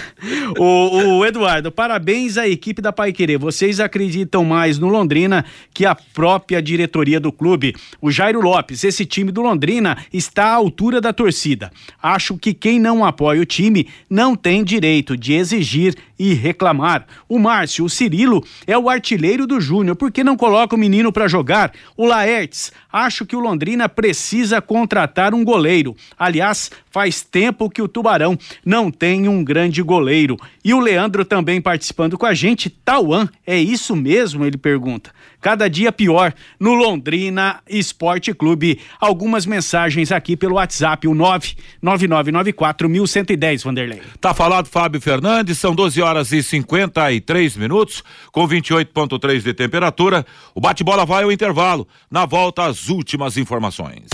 o, o, Eduardo, parabéns à equipe da Pai Querer. Vocês acreditam mais no Londrina que a própria diretoria do clube. O Jairo Lopes, esse time do Londrina está à altura da torcida. Acho que quem não apoia o time não tem direito de exigir e reclamar. O Márcio, o Cirilo, é o artilheiro do Júnior. Por que não coloca o menino para jogar? O Laertes, acho que o Londrina precisa contratar um goleiro. Aliás, faz tempo que o Tubarão não tem um grande goleiro. E o Leandro também participando com a gente. Tauan, é isso mesmo? Ele pergunta cada dia pior no Londrina Esporte Clube. Algumas mensagens aqui pelo WhatsApp, o 99994110, Vanderlei. Tá falado, Fábio Fernandes, são 12 horas e 53 minutos, com 28,3 de temperatura. O bate-bola vai ao intervalo. Na volta, as últimas informações.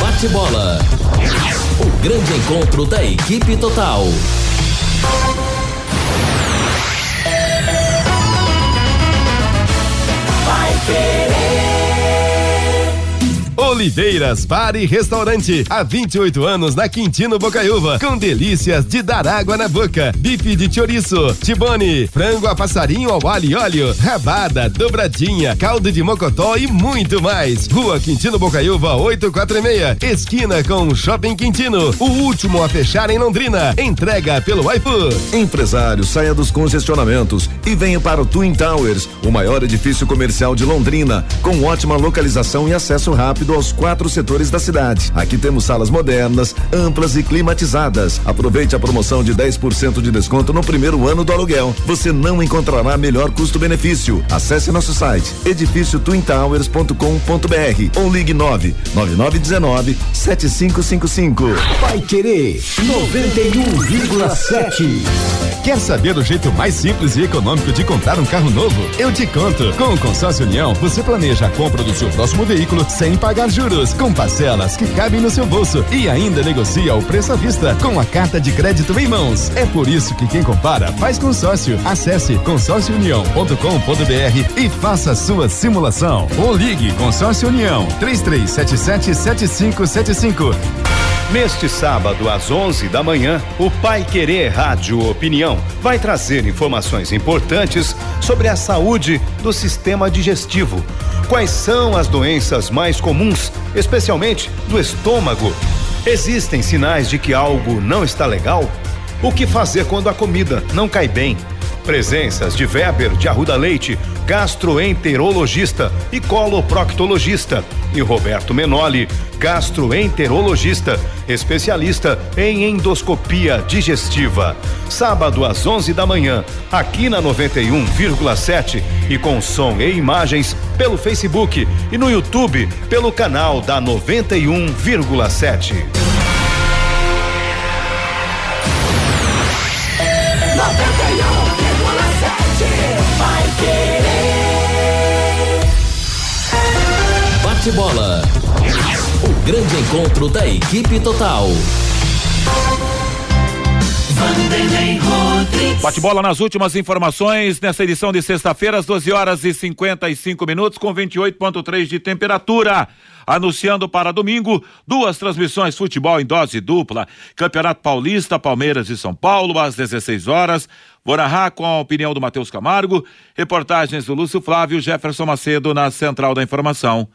Bate bola. O grande encontro da equipe total. Vai querer. Oliveiras Bar e Restaurante. Há 28 anos na Quintino Bocaiúva. Com delícias de dar água na boca. Bife de chouriço, tibone, frango a passarinho ao alho e óleo, rabada, dobradinha, caldo de mocotó e muito mais. Rua Quintino Bocaiúva 846. Esquina com Shopping Quintino. O último a fechar em Londrina. Entrega pelo iFood. Empresário, saia dos congestionamentos e venha para o Twin Towers, o maior edifício comercial de Londrina, com ótima localização e acesso rápido aos quatro setores da cidade. Aqui temos salas modernas, amplas e climatizadas. Aproveite a promoção de 10% de desconto no primeiro ano do aluguel. Você não encontrará melhor custo-benefício. Acesse nosso site edifício twintowers.com.br ou ligue 9 9919 7555. Vai querer 91,7. Quer saber o jeito mais simples e econômico de comprar um carro novo? Eu te conto. Com o Consórcio União, você planeja a compra do seu próximo veículo sem pagar juros, com parcelas que cabem no seu bolso e ainda negocia o preço à vista com a carta de crédito em mãos. É por isso que quem compara faz consórcio. Acesse consórciounião.com.br e faça sua simulação. Ou ligue Consórcio União 3377 7575. Neste sábado, às 11 da manhã, o Pai Querer Rádio Opinião vai trazer informações importantes sobre a saúde do sistema digestivo. Quais são as doenças mais comuns, especialmente do estômago? Existem sinais de que algo não está legal? O que fazer quando a comida não cai bem? Presenças de Weber de Arruda Leite, gastroenterologista e coloproctologista, e Roberto Menoli, gastroenterologista, especialista em endoscopia digestiva. Sábado às 11 da manhã, aqui na 91,7 e com som e imagens pelo Facebook e no YouTube pelo canal da 91,7. 91,7. Bate bola. O grande encontro da equipe total. Vanderlei Rodrigues. Bate bola nas últimas informações nessa edição de sexta-feira, às 12 horas e 55 minutos, com 28,3 de temperatura. Anunciando para domingo duas transmissões: futebol em dose dupla, Campeonato Paulista, Palmeiras e São Paulo, às 16 horas. Narrar com a opinião do Matheus Camargo, reportagens do Lúcio Flávio Jefferson Macedo na Central da Informação.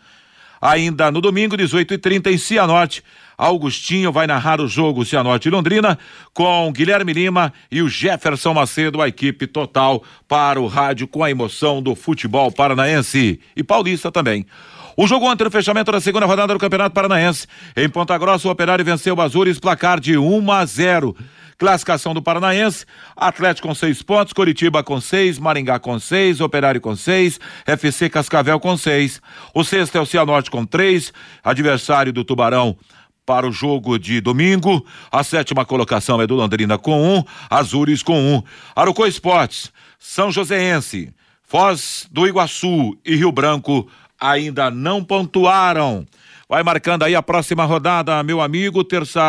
Ainda no domingo, 18h30, em Cianorte, Augustinho vai narrar o jogo Cianorte e Londrina com Guilherme Lima e o Jefferson Macedo, a equipe total para o rádio com a emoção do futebol paranaense e paulista também. O jogo ontem no fechamento da segunda rodada do Campeonato Paranaense. Em Ponta Grossa, o Operário venceu o Azures, placar de 1 a 0. Classificação do Paranaense, Atlético com seis pontos, Coritiba com seis, Maringá com seis, Operário com seis, FC Cascavel com seis. O sexto é o Cianorte com três, adversário do Tubarão para o jogo de domingo. A sétima colocação é do Londrina com um, Azures com um. Arucô Esportes, São Joséense, Foz do Iguaçu e Rio Branco ainda não pontuaram. Vai marcando aí a próxima rodada, meu amigo, terça,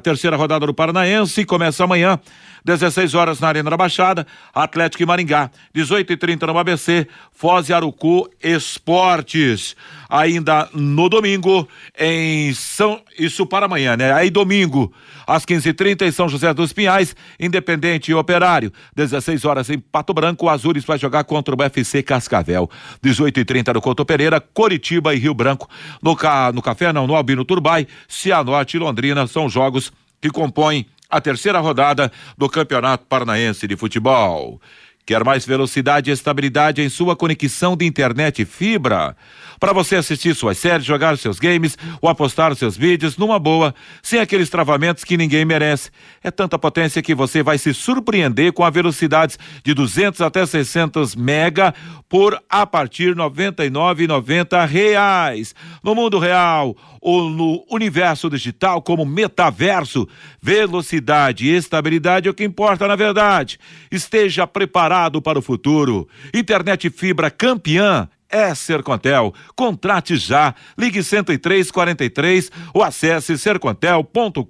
terceira rodada do Paranaense, começa amanhã, 16 horas na Arena da Baixada, Atlético e Maringá, 18 e 30 no ABC, Foz e Arucu Esportes. Ainda no domingo, em São. Isso para amanhã, né? Aí domingo, às 15h30 em São José dos Pinhais, Independente e Operário. 16 horas em Pato Branco, o Azures vai jogar contra o UFC Cascavel. 18h30 no Couto Pereira, Coritiba e Rio Branco. No, ca... no Café, não, no Albino Turbai, Cianorte e Londrina são jogos que compõem a terceira rodada do Campeonato Paranaense de Futebol. Quer mais velocidade e estabilidade em sua conexão de internet fibra? Para você assistir suas séries, jogar seus games ou apostar seus vídeos numa boa, sem aqueles travamentos que ninguém merece. É tanta potência que você vai se surpreender com a velocidades de 200 até 600 mega por a partir 99,90 reais. No mundo real ou no universo digital como metaverso, velocidade e estabilidade é o que importa na verdade. Esteja preparado para o futuro. Internet fibra campeã é Sercontel. Contrate já. Ligue 10343 ou acesse sercontel.com.br.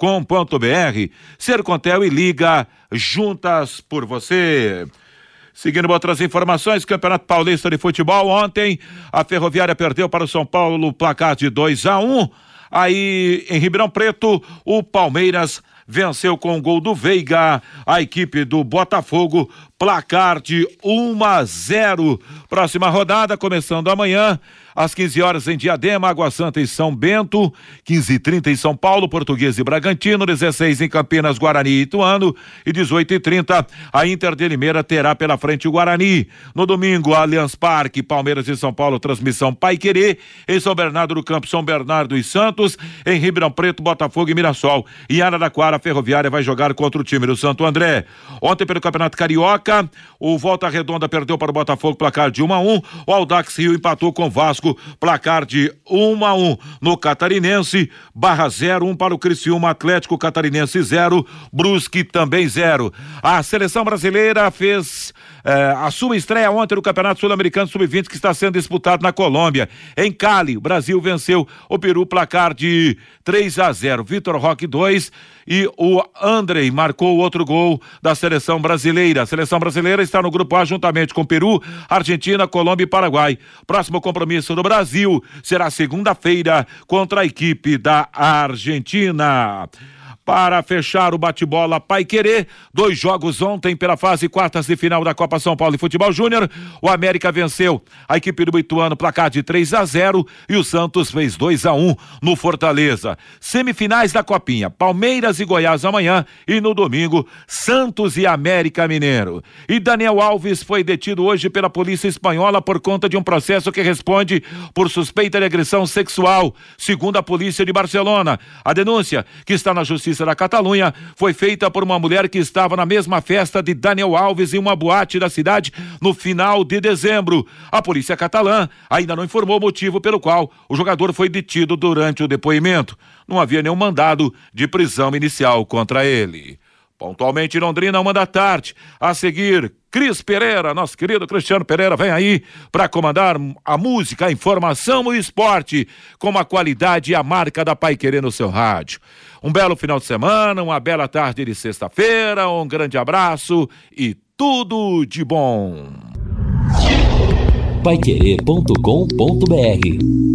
Sercontel e liga juntas por você. Seguindo outras informações, Campeonato Paulista de Futebol. Ontem, a Ferroviária perdeu para o São Paulo placar de 2 a 1 um. Aí, em Ribeirão Preto, o Palmeiras venceu com o gol do Veiga a equipe do Botafogo, placar de 1 a 0. Próxima rodada começando amanhã às 15 horas em Diadema, Água Santa e São Bento, 15 e 30 em São Paulo, Português e Bragantino, 16 em Campinas, Guarani e Ituano e 18 e 30 a Inter de Limeira terá pela frente o Guarani. No domingo, Allianz Parque, Palmeiras e São Paulo, transmissão Pai Querer, em São Bernardo do Campo, São Bernardo e Santos, em Ribeirão Preto, Botafogo e Mirassol. Em Araraquara, a Ferroviária vai jogar contra o time do Santo André. Ontem pelo Campeonato Carioca, o Volta Redonda perdeu para o Botafogo placar de 1 a 1. O Aldax Rio empatou com o Vasco placar de 1 a 1 no Catarinense, Barra 0, 1 para o Criciúma Atlético Catarinense 0, Brusque também 0. A seleção brasileira fez eh, a sua estreia ontem no Campeonato Sul-Americano Sub-20 que está sendo disputado na Colômbia. Em Cali, o Brasil venceu o Peru placar de 3 a 0. Vitor Roque 2 e o Andrei marcou outro gol da seleção brasileira. A seleção brasileira está no grupo A juntamente com Peru, Argentina, Colômbia e Paraguai. Próximo compromisso do Brasil será segunda-feira contra a equipe da Argentina para fechar o bate-bola Pai Querer. Dois jogos ontem pela fase quartas de final da Copa São Paulo de Futebol Júnior. O América venceu a equipe do Ituano, placar de 3 a 0 e o Santos fez 2 a 1 no Fortaleza. Semifinais da Copinha: Palmeiras e Goiás amanhã e no domingo Santos e América Mineiro. E Daniel Alves foi detido hoje pela polícia espanhola por conta de um processo que responde por suspeita de agressão sexual, segundo a polícia de Barcelona. A denúncia que está na justiça da Catalunha foi feita por uma mulher que estava na mesma festa de Daniel Alves em uma boate da cidade no final de dezembro. A polícia catalã ainda não informou o motivo pelo qual o jogador foi detido durante o depoimento. Não havia nenhum mandado de prisão inicial contra ele. Pontualmente em Londrina, uma da tarde. A seguir, Cris Pereira, nosso querido Cristiano Pereira, vem aí para comandar a música, a informação e o esporte com a qualidade e a marca da Pai Querer no seu rádio. Um belo final de semana, uma bela tarde de sexta-feira, um grande abraço e tudo de bom. Paiquerê.com.br